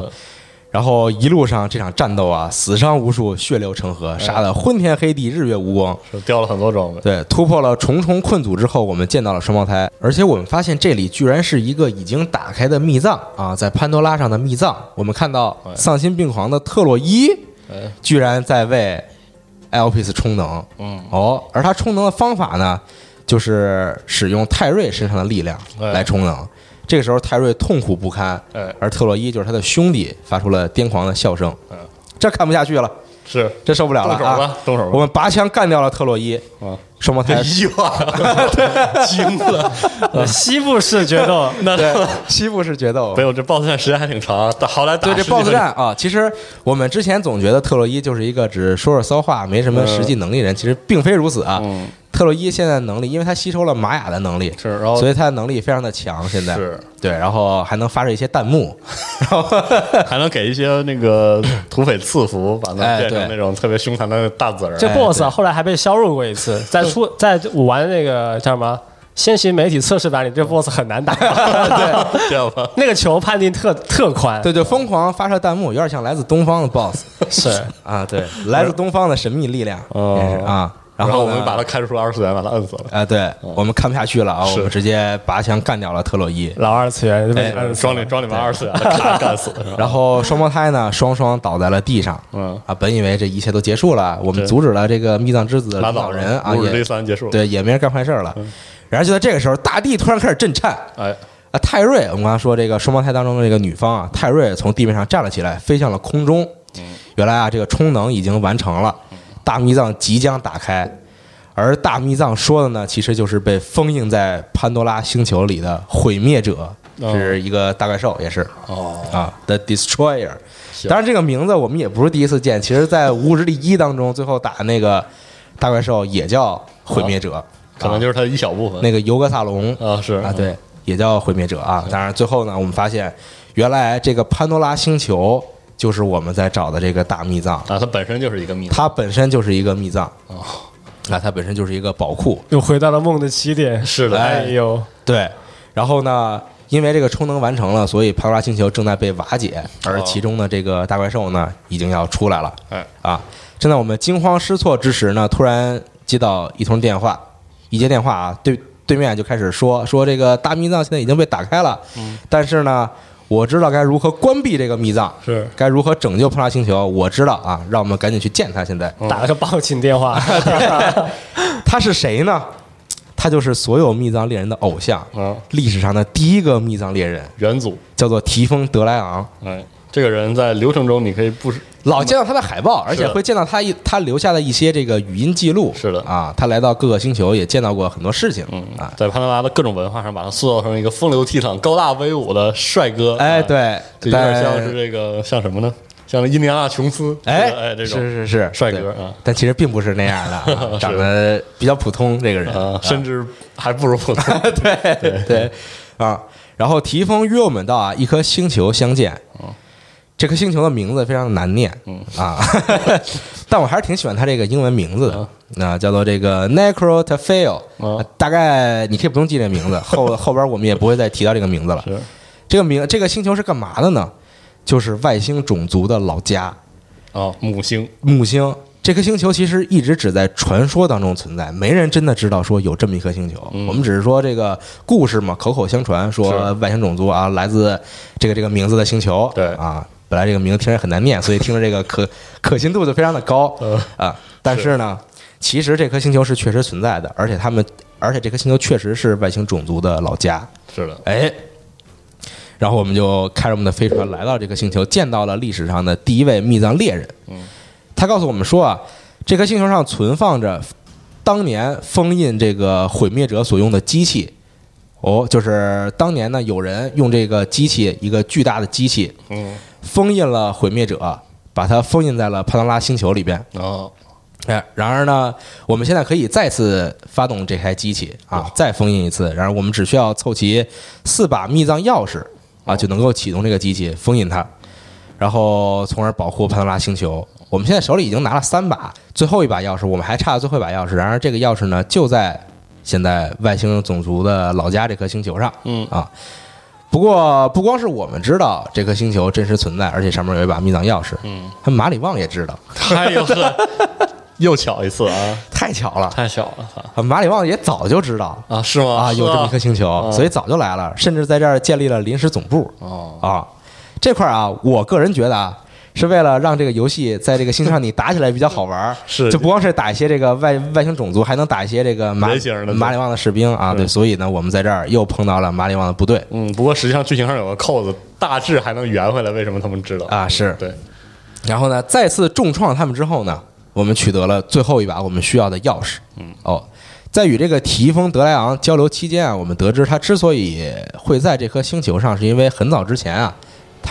然后一路上这场战斗啊，死伤无数，血流成河，杀得昏天黑地，日月无光。
是掉了很多装备，
对，突破了重重困阻之后，我们见到了双胞胎，而且我们发现这里居然是一个已经打开的密藏啊，在潘多拉上的密藏。我们看到丧心病狂的特洛伊
哎，
居然在为 Elpis 充能。
嗯，
哦，而他充能的方法呢，就是使用泰瑞身上的力量
哎
来充能。这个时候，泰瑞痛苦不堪，
哎
而特洛伊就是他的兄弟，发出了癫狂的笑声。
嗯
这看不下去了，
是
这受不了了啊
动手吧！，动手吧！
我们拔枪干掉了特洛伊，
啊，
双胞胎
这一句话惊了，
西部式决斗，
那
对西部式决斗
没。有这 BOSS 战时间还挺长，打好歹打
对这 BOSS 战啊，其实我们之前总觉得特洛伊就是一个只说说骚话、没什么实际能力人，其实并非如此啊。
嗯
特洛伊现在的能力，因为他吸收了玛雅的能力，
是，然后
所以他的能力非常的强。现在。
是。
对，然后还能发射一些弹幕，然后
还能给一些那个 土匪赐福，把它
哎对
变成那种特别凶残的大子儿。
这
哎
BOSS 啊，后来还被削弱过一次，在出 在我玩那个叫什么先行媒体测试版里，这 BOSS 很难打，对，那个球判定特特宽，
对，就疯狂发射弹幕，有点像来自东方的 BOSS
是。
啊，对，来自东方的神秘力量，
哦。
也是啊。然后
我们把他开出二次元，把他摁死了。
啊，对我们看不下去了啊，我们直接拔枪干掉了特洛伊。
老二次元
装里装里面二次元 干死。
然后双胞胎呢，双双倒在了地上。
嗯
啊，本以为这一切都结束了，我们阻止了这个密藏之子的领
拉倒
人啊，
五十 D
也
三结束了。，
对，也没人干坏事了。然后就在这个时候，大地突然开始震颤。
哎，
啊，泰瑞，我们刚刚说这个双胞胎当中的这个女方啊，泰瑞从地面上站了起来，飞向了空中。原来啊，这个充能已经完成了，大密藏即将打开，而大密藏说的呢，其实就是被封印在潘多拉星球里的毁灭者，
哦。
是一个大怪兽，也是。
哦，
啊，The Destroyer。当然，这个名字我们也不是第一次见，其实，在《无武之地一》当中，最后打那个大怪兽也叫毁灭者，
可能就是他一小部分。
那个尤格萨隆。
啊是。
啊，对，也叫毁灭者啊。当然，最后呢，我们发现原来这个潘多拉星球就是我们在找的这个大密藏，
啊，它本身就是一个密码。
它本身就是一个密藏。
哦，
啊，它本身就是一个宝库。
又回到了梦的起点。
是的。
哎呦，
对，然后呢，因为这个充能完成了，所以潘多拉星球正在被瓦解，而其中的这个大怪兽呢，已经要出来了。
哎，
啊，正在我们惊慌失措之时呢，突然接到一通电话，一接电话啊，对对面就开始说说这个大密藏现在已经被打开了，但是呢，我知道该如何关闭这个密藏，
是
该如何拯救破拉星球，我知道啊，让我们赶紧去见他。现在
打了个报警电话，
他是谁呢？他就是所有密藏猎人的偶像，
啊，
历史上的第一个密藏猎人，
元祖。
叫做提丰德莱昂。
哎，这个人在流程中你可以不是
老见到他的海报，而且会见到他一他留下的一些这个语音记录。
是的
啊，他来到各个星球也见到过很多事情。
嗯
啊，
在潘多拉的各种文化上，把他塑造成一个风流倜傥、高大威武的帅哥。
哎，
啊，
对，
就有点像是这个像什么呢？像印第安纳琼斯，
哎
哎，这种
是是是
帅哥啊
但其实并不是那样的 长得比较普通。这个人
啊，甚至还不如普通。
对对啊，然后提丰约我们到啊一颗星球相见。这颗星球的名字非常难念，
嗯
啊，但我还是挺喜欢它这个英文名字的
啊，
那叫做这个 Necro Tafel，
啊
大概你可以不用记这名字，后后边我们也不会再提到这个名字了。
是
这个名这个星球是干嘛的呢？就是外星种族的老家
哦，母星
母星。这颗星球其实一直只在传说当中存在，没人真的知道说有这么一颗星球。
嗯
我们只是说这个故事嘛，口口相传，说外星种族啊来自这个这个名字的星球。
对
啊，本来这个名字听着很难念，所以听着这个可可信度就非常的高
呃
啊。但是呢，其实这颗星球是确实存在的，而且他们，而且这颗星球确实是外星种族的老家。
是的，
哎，然后我们就开着我们的飞船来到这颗星球，见到了历史上的第一位密藏猎人。
嗯，
他告诉我们说啊，这颗星球上存放着当年封印这个毁灭者所用的机器。哦，就是当年呢，有人用这个机器，一个巨大的机器，
嗯，
封印了毁灭者，把它封印在了潘多拉星球里边。
哦，
哎，然而呢，我们现在可以再次发动这台机器啊，再封印一次。然而我们只需要凑齐四把密藏钥匙啊，就能够启动这个机器，封印它，然后从而保护潘多拉星球。我们现在手里已经拿了三把，最后一把钥匙我们还差最后一把钥匙。然而这个钥匙呢，就在现在外星种族的老家这颗星球上。
嗯
啊。不过，不光是我们知道这颗星球真实存在，而且上面有一把密藏钥匙，
嗯，
他们马里旺也知道，
哎呦呵，又巧一次啊，
太巧了。
太巧了
马里旺也早就知道
啊，是吗？
啊，有这么一颗星球，
啊
所以早就来了，甚至在这儿建立了临时总部。
哦，
啊。这块儿啊，我个人觉得啊，是为了让这个游戏在这个星球上你打起来比较好玩儿，
是
就不光是打一些这个外外星种族，还能打一些这个马马里旺的士兵啊。对，所以呢，我们在这儿又碰到了马里旺的部队
嗯，不过实际上剧情上有个扣子，大致还能圆回来，为什么他们知道
啊，是。
对，
然后呢，再次重创他们之后呢，我们取得了最后一把我们需要的钥匙。
嗯，
哦，在与这个提丰德莱昂交流期间啊，我们得知他之所以会在这颗星球上，是因为很早之前啊，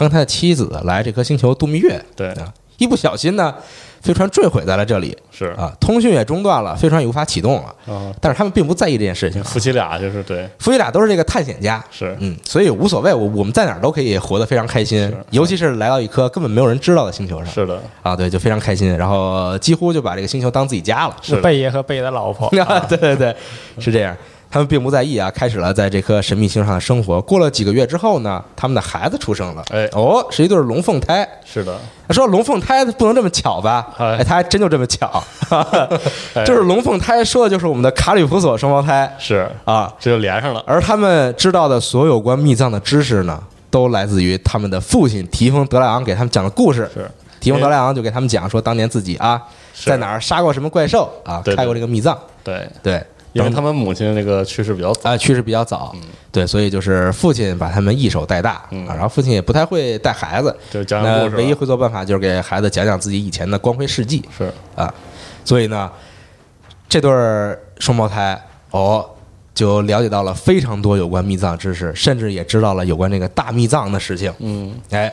他跟他的妻子来这颗星球度蜜月
对，
啊，一不小心呢，飞船坠毁在了这里
是
啊，通讯也中断了，飞船也无法启动了。
啊，
但是他们并不在意这件事情，
夫妻俩就是对，
夫妻俩都是这个探险家，
是
嗯，所以无所谓，我我们在哪儿都可以活得非常开心，尤其是来到一颗根本没有人知道的星球上。
是的，
啊，对，就非常开心，然后几乎就把这个星球当自己家了。
是
贝爷和贝爷的老婆，
啊，对对对，是这样。他们并不在意啊，开始了在这颗神秘星上的生活。过了几个月之后呢，他们的孩子出生了。
哎
哦，是一对龙凤胎。
是的，
说龙凤胎不能这么巧吧？
哎
哎，他还真就这么巧，
哎
就是龙凤胎说的就是我们的卡里普索双胞胎
是
啊。
这就连上了。
而他们知道的所有关密藏的知识呢，都来自于他们的父亲提丰德莱昂给他们讲的故事。
是
提丰德莱昂就给他们讲说，当年自己啊在哪儿杀过什么怪兽啊，开过这个密藏。
对，
对，等
因为他们母亲那个去世比较早，
啊，去世比较早，对，所以就是父亲把他们一手带大、
嗯
啊，然后父亲也不太会带孩子，
就讲讲故事
唯一会做办法就是给孩子讲讲自己以前的光辉事迹
是
啊，所以呢，这对儿双胞胎哦，就了解到了非常多有关密藏知识，甚至也知道了有关这个大密藏的事情，
嗯，
哎。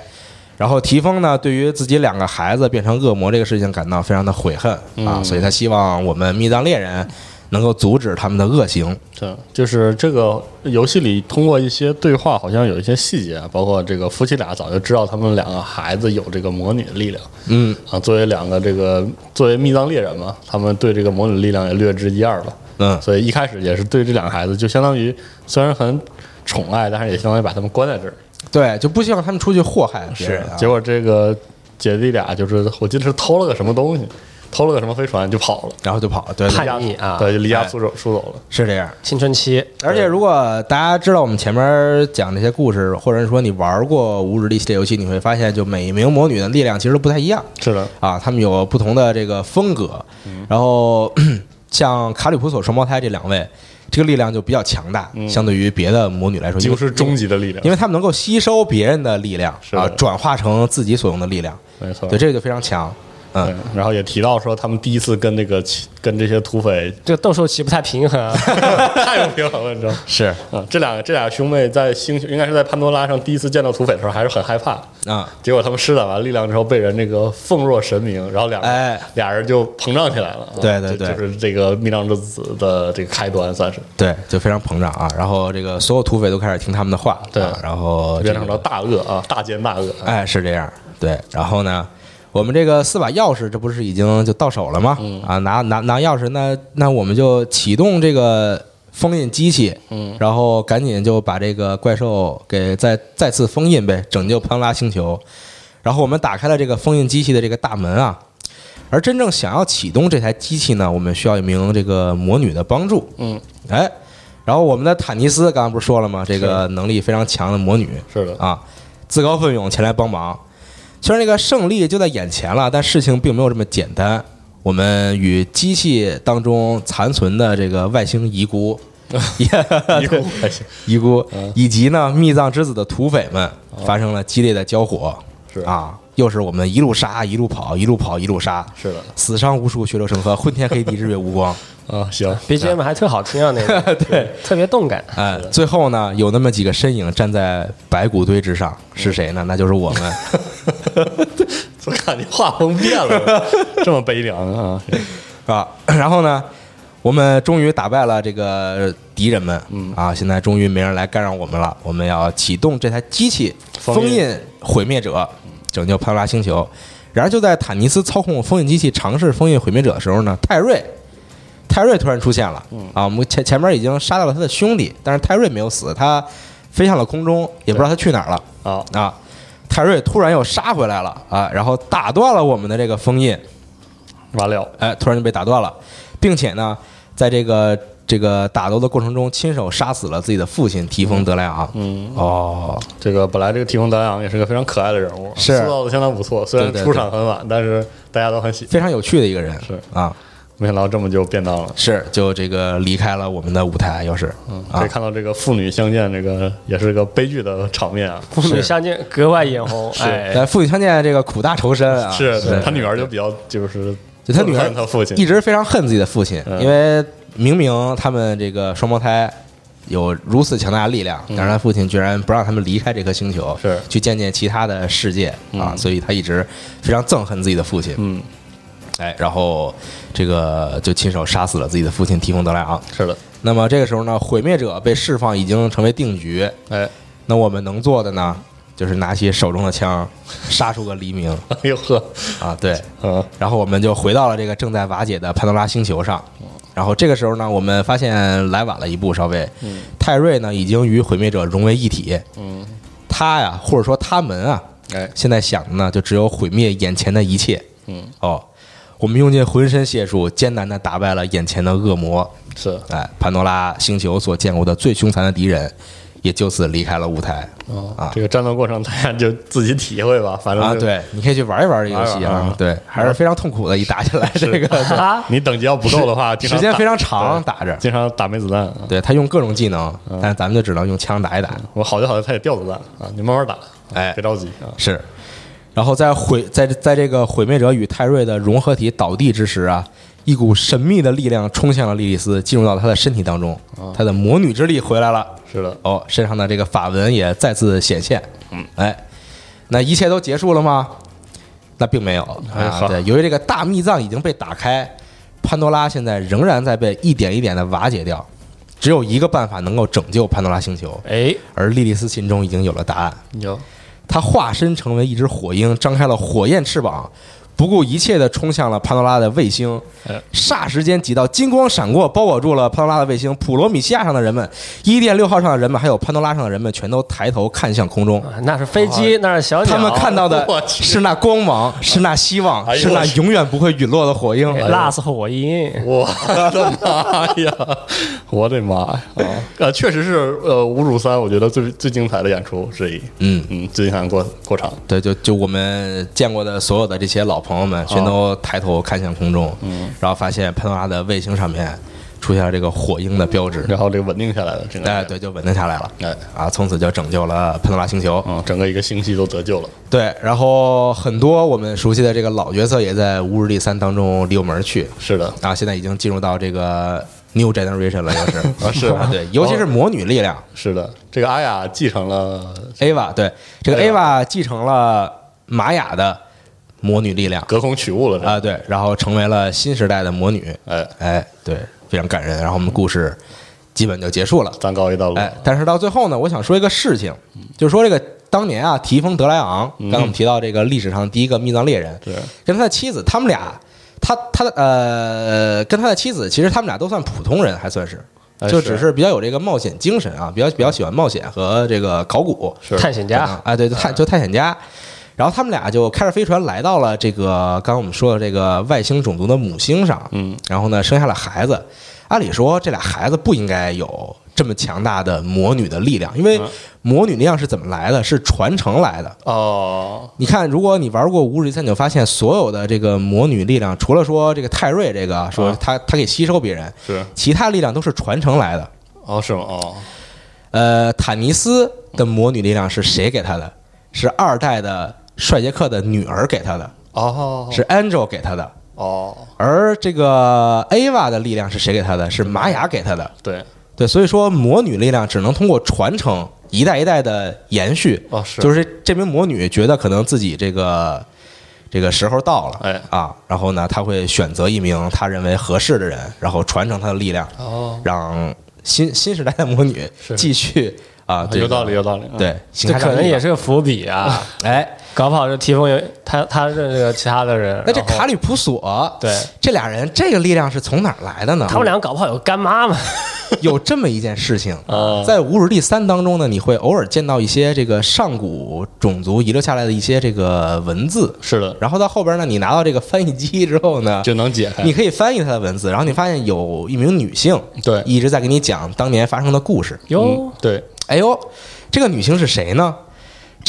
然后提丰呢，对于自己两个孩子变成恶魔这个事情感到非常的悔恨啊，
嗯
所以他希望我们密藏猎人能够阻止他们的恶行。
对，就是这个游戏里通过一些对话，好像有一些细节，包括这个夫妻俩早就知道他们两个孩子有这个魔女的力量
嗯，
啊。作为两个这个作为密藏猎人嘛，他们对这个魔女的力量也略知一二吧。
嗯
所以一开始也是对这两个孩子，就相当于虽然很宠爱，但是也相当于把他们关在这儿。
对，就不希望他们出去祸害别人、啊。
结果这个姐弟俩就是我记得是偷了个什么东西，偷了个什么飞船就跑了，
然后就跑了，对，对
叛逆啊
对，就离家
哎
出走出走了。
是这样。
青春期，
而且，如果大家知道我们前面讲这些故事，或者是说你玩过《无日历》系列游戏，你会发现，就每一名魔女的力量其实都不太一样
是的，
啊，他们有不同的这个风格。然后，像卡里普索双胞胎这两位，这个力量就比较强大，相对于别的魔女来说，因为
几乎是终极的力量
因。为他们能够吸收别人的力量啊，转化成自己所用的力量，
没错，
对，这个就非常强。
对
嗯，，
然后也提到说他们第一次跟那个跟这些土匪
这个斗兽棋不太平衡啊。
太不平衡了，你知道吗？
是
啊，这俩这俩兄妹在星球应该是在潘多拉上第一次见到土匪的时候还是很害怕，
啊，
结果他们施展完力量之后被人那个奉若神明，然后俩
哎
俩人就膨胀起来了。啊
对对对
就是这个密藏之子的这个开端，算是
对，就非常膨胀啊。然后这个所有土匪都开始听他们的话，
对
啊然后
变成了大恶啊，大奸大恶。
哎，是这样，对。然后呢，我们这个四把钥匙，这不是已经就到手了吗？
嗯
啊，拿拿拿钥匙，那那我们就启动这个封印机器，
嗯，
然后赶紧就把这个怪兽给再再次封印呗，拯救潘拉星球。然后我们打开了这个封印机器的这个大门啊。而真正想要启动这台机器呢，我们需要一名这个魔女的帮助。
嗯，
哎，然后我们的坦尼斯刚刚不是说了吗？这个能力非常强的魔女，
是的，
啊，自告奋勇前来帮忙。虽然这个胜利就在眼前了，但事情并没有这么简单。我们与机器当中残存的这个外星遗孤、
一哭还行，
遗孤
嗯，
以及呢密藏之子的土匪们发生了激烈的交火。
是
啊，又是我们一路杀，一路跑，一路跑，一路杀，
是的
死伤无数，血流成河，昏天黑地，日月无光。
啊，行
，BGM 还特好听啊，那个对，特别动感。
哎，最后呢，有那么几个身影站在白骨堆之上，是谁呢？那就是我们。
我感觉画风变了，这么悲凉啊！
啊，然后呢，我们终于打败了这个敌人们，
嗯
啊，现在终于没人来干扰我们了。我们要启动这台机器，
封印
封印毁灭者，拯救潘多拉星球。然而，就在坦尼斯操控封印机器尝试封印毁灭者的时候呢，泰瑞，泰瑞突然出现了。
嗯
啊，我们前前面已经杀掉了他的兄弟，但是泰瑞没有死，他飞向了空中，也不知道他去哪儿了。
啊，
啊，泰瑞突然又杀回来了啊，然后打断了我们的这个封印。
完了，
哎，突然就被打断了，并且呢，在这个这个打斗的过程中，亲手杀死了自己的父亲提丰德莱昂。
嗯，
哦，
这个本来这个提丰德莱昂也是个非常可爱的人物，
是。
塑造的相当不错，虽然
对对对。
出场很晚，但是大家都很喜。
非常有趣的一个人。
是。
啊，
没想到这么就变道了。
是就这个离开了我们的舞台，又是。
嗯，
啊。
可以看到这个父女相见，这个也是个悲剧的场面啊。
父女相见格外眼红，
是。
哎，
但父女相见这个苦大仇深啊，
是他女儿就比较就是
就他女儿
他父亲。
一直非常恨自己的父亲，
嗯。
因为明明他们这个双胞胎有如此强大的力量，但是他父亲居然不让他们离开这颗星球，
是
去见见其他的世界啊，
嗯
所以他一直非常憎恨自己的父亲。
嗯，
哎，然后这个就亲手杀死了自己的父亲提丰德莱昂。
是的，
那么这个时候呢，毁灭者被释放已经成为定局。
哎，
那我们能做的呢，就是拿起手中的枪，杀出个黎明
哎呦呵，
啊！对，
嗯，
然后我们就回到了这个正在瓦解的潘多拉星球上。然后这个时候呢，我们发现来晚了一步，稍微，泰瑞呢已经与毁灭者融为一体，
嗯，
他呀，或者说他们啊，
哎，
现在想的呢，就只有毁灭眼前的一切。
嗯，
哦，我们用尽浑身解数，艰难的打败了眼前的恶魔。
是。
哎，潘多拉星球所见过的最凶残的敌人，也就此离开了舞台。
哦
啊
这个战斗过程大家就自己体会吧，反正
啊，对，你可以去玩一玩这个游戏
啊，
啊对，还是非常痛苦的，一打起来这个
啊，
你等级要不够的话，
时间非常长，打着。
经常打没子弹啊。
对他用各种技能，但咱们就只能用枪打一打。
我好就好在他也掉子弹啊，你慢慢打，
哎
别着急啊。
是，然后在毁在在这个毁灭者与泰瑞的融合体倒地之时啊，一股神秘的力量冲向了莉莉丝，进入到她的身体当中，她的魔女之力回来了。
是的，
哦，身上的这个法纹也再次显现。嗯，哎，那一切都结束了吗？那并没有啊。对，由于这个大秘藏已经被打开，潘多拉现在仍然在被一点一点的瓦解掉。只有一个办法能够拯救潘多拉星球，
哎，
而莉莉丝心中已经有了答案。
有
她化身成为一只火鹰，张开了火焰翅膀，不顾一切地冲向了潘多拉的卫星
哎。
霎时间，几道金光闪过，包裹住了潘多拉的卫星。普罗米西亚上的人们、伊甸六号上的人们，还有潘多拉上的人们，全都抬头看向空中。
那是飞机，那是小鸟，
他们看到的 是那光芒，是那希望，
哎
是那永远不会陨落的火鹰。
辣死火鹰，
我的妈呀！我的妈呀！啊，呃，确实是呃，五主三，我觉得最最精彩的演出之一。
嗯，
嗯，最精彩的过过场。
对，就就我们见过的所有的这些老朋友们，全都抬头看向空中，嗯，然后发现潘多拉的卫星上面出现了这个火鹰的标志，
然后这个稳定下来了，整个
哎，对，就稳定下来了。
哎，
啊，从此就拯救了潘多拉星球。
嗯，整个一个星系都得救了。
对，然后很多我们熟悉的这个老角色也在《无日第三》当中离我们而去。
是的，
啊，现在已经进入到这个 New Generation 了，又是。
啊是
啊，对，尤其是魔女力量。
是的，这个阿雅继承了
Ava，对，这个
Ava
继承了玛雅的魔女力量
隔空取物了。这
啊，对，然后成为了新时代的魔女，
哎，
哎，对，非常感人。然后我们故事基本就结束了。
暂告一段落。
哎，但是到最后呢，我想说一个事情，就是说这个当年啊，提丰德莱昂，刚才我们提到这个历史上第一个密藏猎人，
是
跟他的妻子，他们俩，他他的呃，跟他的妻子，其实他们俩都算普通人，还算是。
哎
就只是比较有这个冒险精神啊，比较比较喜欢冒险和这个考古，
探险家，
啊，对，就探就探险家。然后他们俩就开着飞船来到了这个刚刚我们说的这个外星种族的母星上，
嗯，
然后呢生下了孩子。按理说这俩孩子不应该有这么强大的魔女的力量，因为
嗯
魔女力量是怎么来的？是传承来的。
哦，
你看，如果你玩过《无日之三》，你就发现所有的这个魔女力量，除了说这个泰瑞这个说
啊
他他可以吸收别人，
是
其他力量都是传承来的。
哦，是吗？哦，
呃，坦尼斯的魔女力量是谁给他的？是二代的帅杰克的女儿给他的，
哦，
是 Angel 给他的。
哦，
而这个 Ava 的力量是谁给他的？是玛雅给他的。
对，
对，所以说魔女力量只能通过传承，一代一代的延续。
哦是
就是这名魔女觉得可能自己这个这个时候到了，
哎
啊，然后呢，她会选择一名她认为合适的人，然后传承她的力量，
哦，
让新新时代的魔女继续啊，
有道理，有道理。嗯，
对，行
这可能也是个伏笔啊，
哎，
搞不好这提丰有他他认识个其他的人，
那这卡里普索，
对
这俩人这个力量是从哪儿来的呢？
他们俩搞不好有干妈嘛，
有这么一件事情
啊，
在《无主第三》当中呢，你会偶尔见到一些这个上古种族遗留下来的一些这个文字，
是的，
然后到后边呢，你拿到这个翻译机之后呢，
就能解开。
你可以翻译它的文字，然后你发现有一名女性
对
一直在给你讲当年发生的故事。
哟
嗯，对，
哎呦，这个女性是谁呢？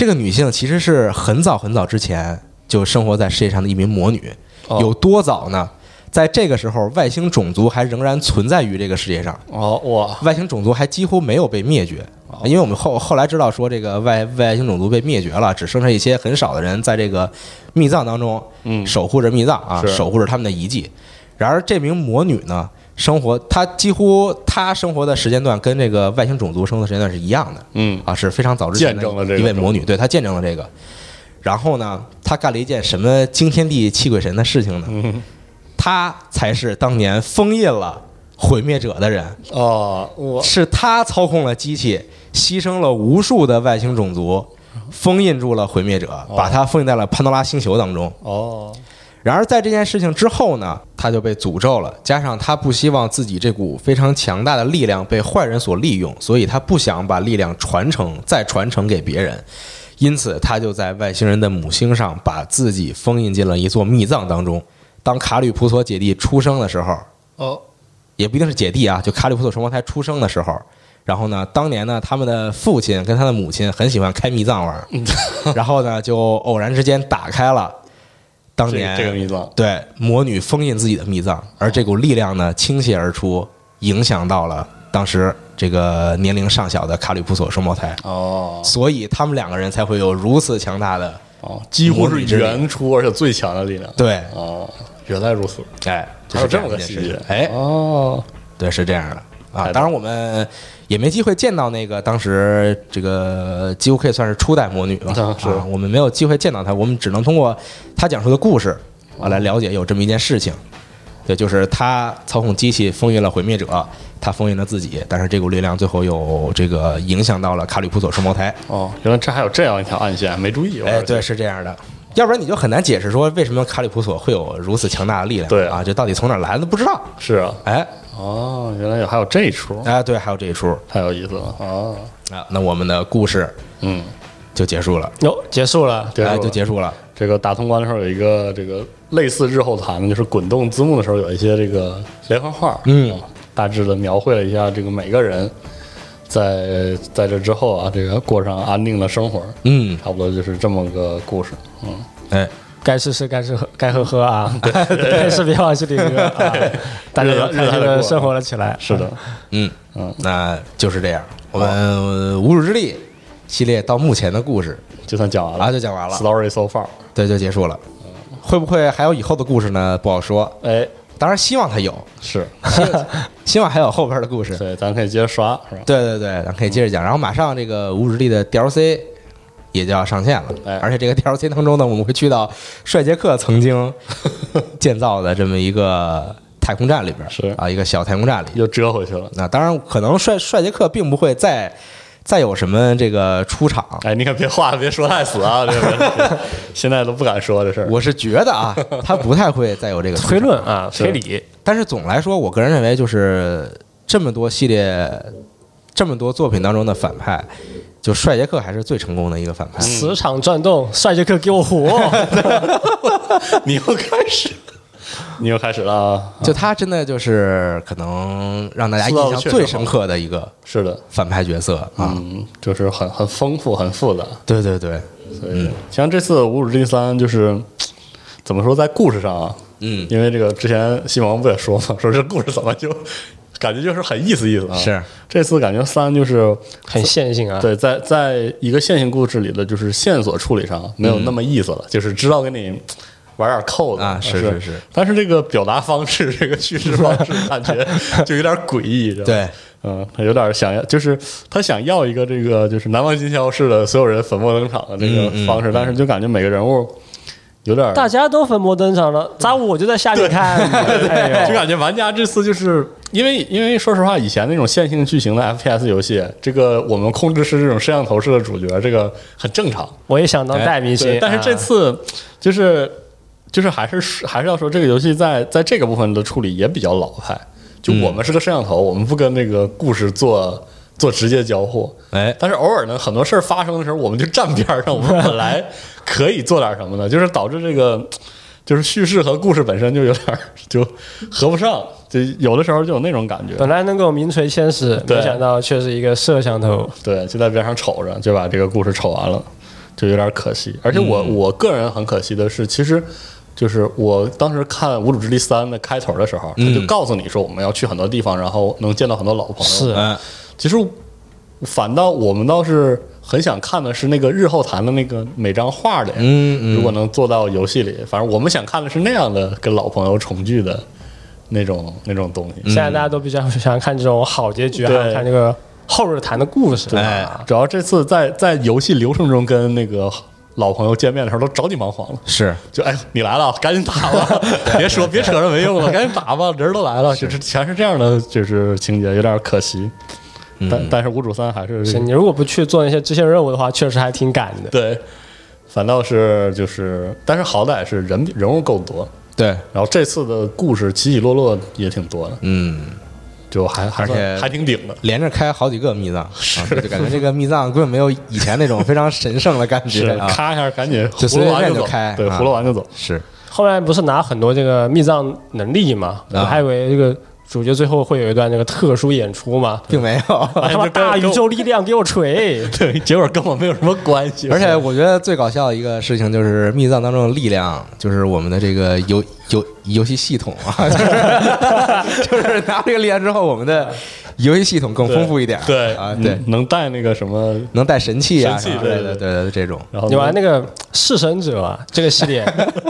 这个女性其实是很早很早之前就生活在世界上的一名魔女，
哦
有多早呢？在这个时候，外星种族还仍然存在于这个世界上，
哦，哇，
外星种族还几乎没有被灭绝。因为我们后后来知道说，这个外外星种族被灭绝了，只剩下一些很少的人在这个密藏当中
嗯，
守护着密藏啊，守护着他们的遗迹。然而，这名魔女呢，生活他几乎他生活的时间段跟这个外星种族生活的时间段是一样的。
嗯，
啊，是非常早之前的
见证了这个
一位魔女，对她见证了这个。然后呢，她干了一件什么惊天地泣鬼神的事情呢？
嗯，
她才是当年封印了毁灭者的人，
哦，我
是她操控了机器，牺牲了无数的外星种族，封印住了毁灭者，把他封印在了潘多拉星球当中。
哦，
然而在这件事情之后呢，他就被诅咒了，加上他不希望自己这股非常强大的力量被坏人所利用，所以他不想把力量传承再传承给别人，因此他就在外星人的母星上把自己封印进了一座密藏当中。当卡吕普索姐弟出生的时候，
哦，
也不一定是姐弟啊，就卡吕普索双胞胎出生的时候，然后呢，当年呢，他们的父亲跟他的母亲很喜欢开密藏玩儿，然后呢，就偶然之间打开了当年
这个密藏，
对魔女封印自己的密藏，而这股力量呢倾泻而出，影响到了当时这个年龄尚小的卡吕普索双胞胎，
哦
所以他们两个人才会有如此强大的
哦，几乎是原初而且最强的力量。
对，
哦，原来如此，
哎，
还有这么个细节
哎，
哦，
对，是这样的啊。当然，我们也没机会见到那个当时这个几乎可以算是初代魔女了
啊是
啊，我们没有机会见到她，我们只能通过她讲述的故事啊来了解有这么一件事情。对，就是她操控机器封印了毁灭者，她封印了自己，但是这股力量最后又这个影响到了卡里普索双胞胎。
哦，原来这还有这样一条暗线，没注意。我
哎，对，是这样的。要不然你就很难解释说为什么卡里普索会有如此强大的力量，
对
啊，这到底从哪儿来的不知道。
是啊，
哎，
哦，原来有还有这一出，
哎，对，还有这一出。
太有意思了哦，
啊。那我们的故事
嗯，
就结束了，
哟，结束了。
哎，
结束了
就结束了。
这个打通关的时候有一个这个类似日后谈的，就是滚动字幕的时候有一些这个连环画，
嗯。
啊，大致的描绘了一下这个每个人在在这之后啊，这个过上安定的生活，
嗯，
差不多就是这么个故事，嗯，
哎，
该吃吃，该吃喝，该喝喝啊！该视频往视频歌啊！大家都开心的生活了起来。
是的，
嗯
嗯，
那就是这样。我们《无主之地》系列到目前的故事
就算讲完了
啊，就讲完了
，，story so far，
对，就结束了。会不会还有以后的故事呢？不好说。
哎，
当然，希望它有，
是，
希望还有后边的故事。
对，咱可以接着刷，是吧？
对对对，咱可以接着讲。然后马上这个《无主之地》的 DLC 也就要上线了，
哎
而且这个 DLC 当中呢，我们会去到帅杰克曾经 建造的这么一个太空站里边，
是
啊，一个小太空站里。
又折回去了。
那当然，可能帅帅杰克并不会再再有什么这个出场。
哎，你可别话别说太死啊！这个现在都不敢说这事儿。
我是觉得啊，他不太会再有这个
推论啊，推理，
但是总来说，我个人认为，就是这么多系列、这么多作品当中的反派，就帅杰克还是最成功的一个反派。
磁场转动，帅杰克给我活！
你又开始，你又开始了啊！
就他真的就是可能让大家印象最深刻的一个
是的，
反派角色啊！
嗯，就是很很丰富、很复杂。
对对对，
所以，像这次《无主之地三》，就是怎么说，在故事上啊，
嗯，
因为这个之前西蒙不也说嘛，说这故事怎么就感觉就是很意思意思啊。
是。
这次感觉三就是
很线性啊。
对，在在一个线性故事里的就是线索处理上没有那么意思了，就是知道给你玩点扣子
啊是
是。
是是。
但是这个表达方式，这个叙事方式，感觉 就有点诡异，知道吗？
对，
嗯，他有点想要，就是他想要一个这个就是难忘今宵式的所有人粉墨登场的这个
嗯嗯。
方式，但是就感觉每个人物有点
大家都粉墨登场了，咋我就在下面看？哎，
就感觉玩家这次就是因为因为说实话，以前那种线性剧情的 FPS 游戏，这个我们控制是这种摄像头式的主角，这个很正常。
我也想当代明星
对，，但是这
啊
次就是就是还是还是要说，这个游戏在在这个部分的处理也比较老派。就我们是个摄像头，我们不跟那个故事做做直接交互。
哎，
但是偶尔呢，很多事儿发生的时候，我们就站边儿上。我们本来可以做点什么呢，就是导致这个就是叙事和故事本身就有点儿就合不上，就有的时候就有那种感觉。
本来能够名垂千史，没想到却是一个摄像头。
对，就在边上瞅着，就把这个故事瞅完了，就有点可惜。而且我、我个人很可惜的是，其实就是我当时看《无主之地三》的开头的时候，他就
嗯
告诉你说我们要去很多地方，然后能见到很多老朋友。
是
嗯，
其实反倒我们倒是很想看的是那个日后谈的那个每张画的，
嗯嗯。
如果能做到游戏里，反正我们想看的是那样的跟老朋友重聚的那种那种东西。
现在大家都比较喜欢看这种好结局，还有看这个后日谈的故事。
哎。
啊
主要这次在在游戏流程中跟那个老朋友见面的时候都着急忙慌了，
是。
就哎你来了，赶紧打吧，别说别扯着没用了，赶紧打吧，人都来了，就是全是这样的，就是情节有点可惜。但但是五主三还是
是你如果不去做那些支线任务的话，确实还挺赶的。
对，反倒是就是，但是好歹是人人物够多，
对，
然后这次的故事起起落落也挺多的，
嗯，
就还还
而且
还挺顶的。
连着开好几个密藏，啊，就感觉这个密藏根本没有以前那种非常神圣的感觉啊。
咔一下赶紧
就随
葫芦完
就开，
对，
啊
葫芦完就走。
是，
后面不是拿很多这个密藏能力嘛？
啊
我还以为这个主角最后会有一段那个特殊演出嘛。
并没有。
他妈大宇宙力量给我锤！
对，结果跟我没有什么关系。
而且我觉得最搞笑的一个事情就是密藏当中的力量，就是我们的这个游游游戏系统啊，就是 就是拿这个力量之后，我们的游戏系统更丰富一点。
对。
啊，对，
嗯能带那个什么，
能带神器啊
神器
什么之类的，
对
对对。对，这种
然后
你玩那个弑神者啊这个系列，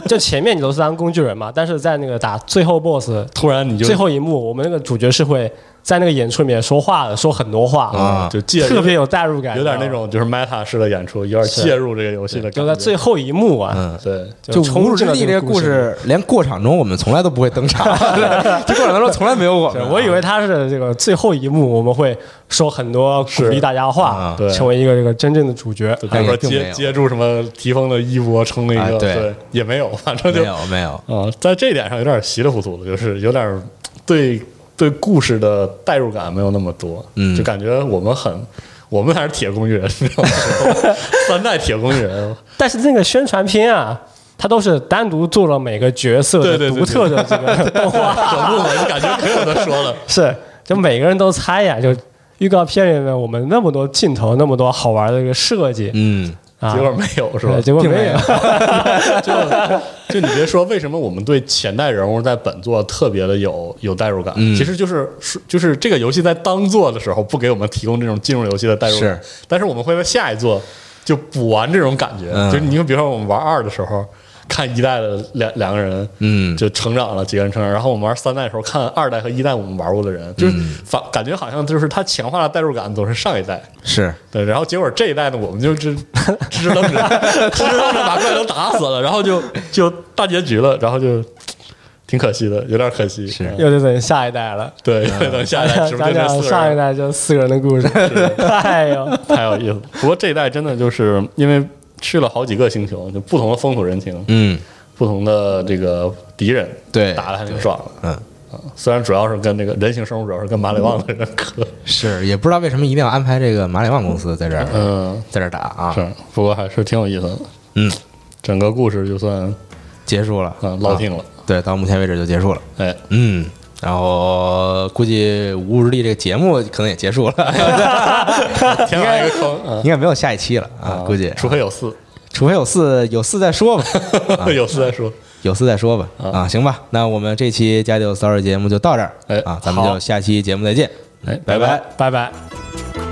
就前面你都是当工具人嘛，但是在那个打最后 BOSS
突然你就
最后一幕，我们那个主角是会在那个演出里面说话的，说很多话，
啊。
就介
特别有代入感，
有点那种就是 meta 式的演出，有点介入这个游戏的感觉。
就在最后一幕啊，
嗯。
对，
就《
冲
无主之地》这个故
进了这个故
事，连过场中我们从来都不会登场，这过场当中从来没有我们。
对我以为他是这个最后一幕，我们会说很多鼓励大家的话
啊，
对。
成为一个这个真正的主角。
就比如说接接住什么提风的衣钵冲那个，
啊对。
对，也没有，反正就
没有没有，
啊，在这一点上有点稀里糊涂的，就是有点对对故事的代入感没有那么多，
嗯。
就感觉我们很，我们还是铁工具人，你知道吗？三代铁工具人，
但是那个宣传片啊，它都是单独做了每个角色的独特的这个 动画，
可不嘛，就感觉可有的说了，
是就每个人都猜呀，就预告片里面我们那么多镜头，那么多好玩的一个设计
嗯，
啊，
结果没有是吧
对？结果没有
就就你别说，为什么我们对前代人物在本作特别的有有代入感？
嗯
其实就是是就是这个游戏在当做的时候不给我们提供这种进入游戏的代入感
是，
但是我们会在下一座就补完这种感觉。
嗯
就是你就比如说我们玩二的时候，看一代的两两个人，
嗯
就成长了，几个人成长，然后我们玩三代的时候，看二代和一代我们玩过的人，就是
嗯
反感觉好像就是他强化的代入感总是上一代。
是
对，然后结果这一代呢，我们就支支支棱着，支 支棱着把怪都打死了，然后就就大结局了，然后就挺可惜的，有点可惜。
是
嗯
又得等下一代了。
对，又等下一代是不是就这
讲？上一代就四个人的故事，太有，
太有意思。不过这一代真的就是因为去了好几个星球，就不同的风土人情，
嗯，
不同的这个敌人，
对
打的还挺爽的。
嗯，
虽然主要是跟这个人形生物，主要是跟马里旺的人磕。
是也不知道为什么一定要安排这个马里旺公司在这儿，
嗯，
在这儿打啊，
是，不过还是挺有意思的。
嗯，
整个故事就算
结束了，
嗯落定了。
对，到目前为止就结束了。
哎，
嗯，然后估计《无日历》这个节目可能也结束了，
填完一个坑啊
应该没有下一期了啊，估计。
除非有四，
除非有四有四再说吧，
有四再说。
有四再说吧。啊，行吧，那我们这期《家里有 story》节目就到这儿，
哎
啊，咱们就下期节目再见，
哎，
拜
拜。
拜拜。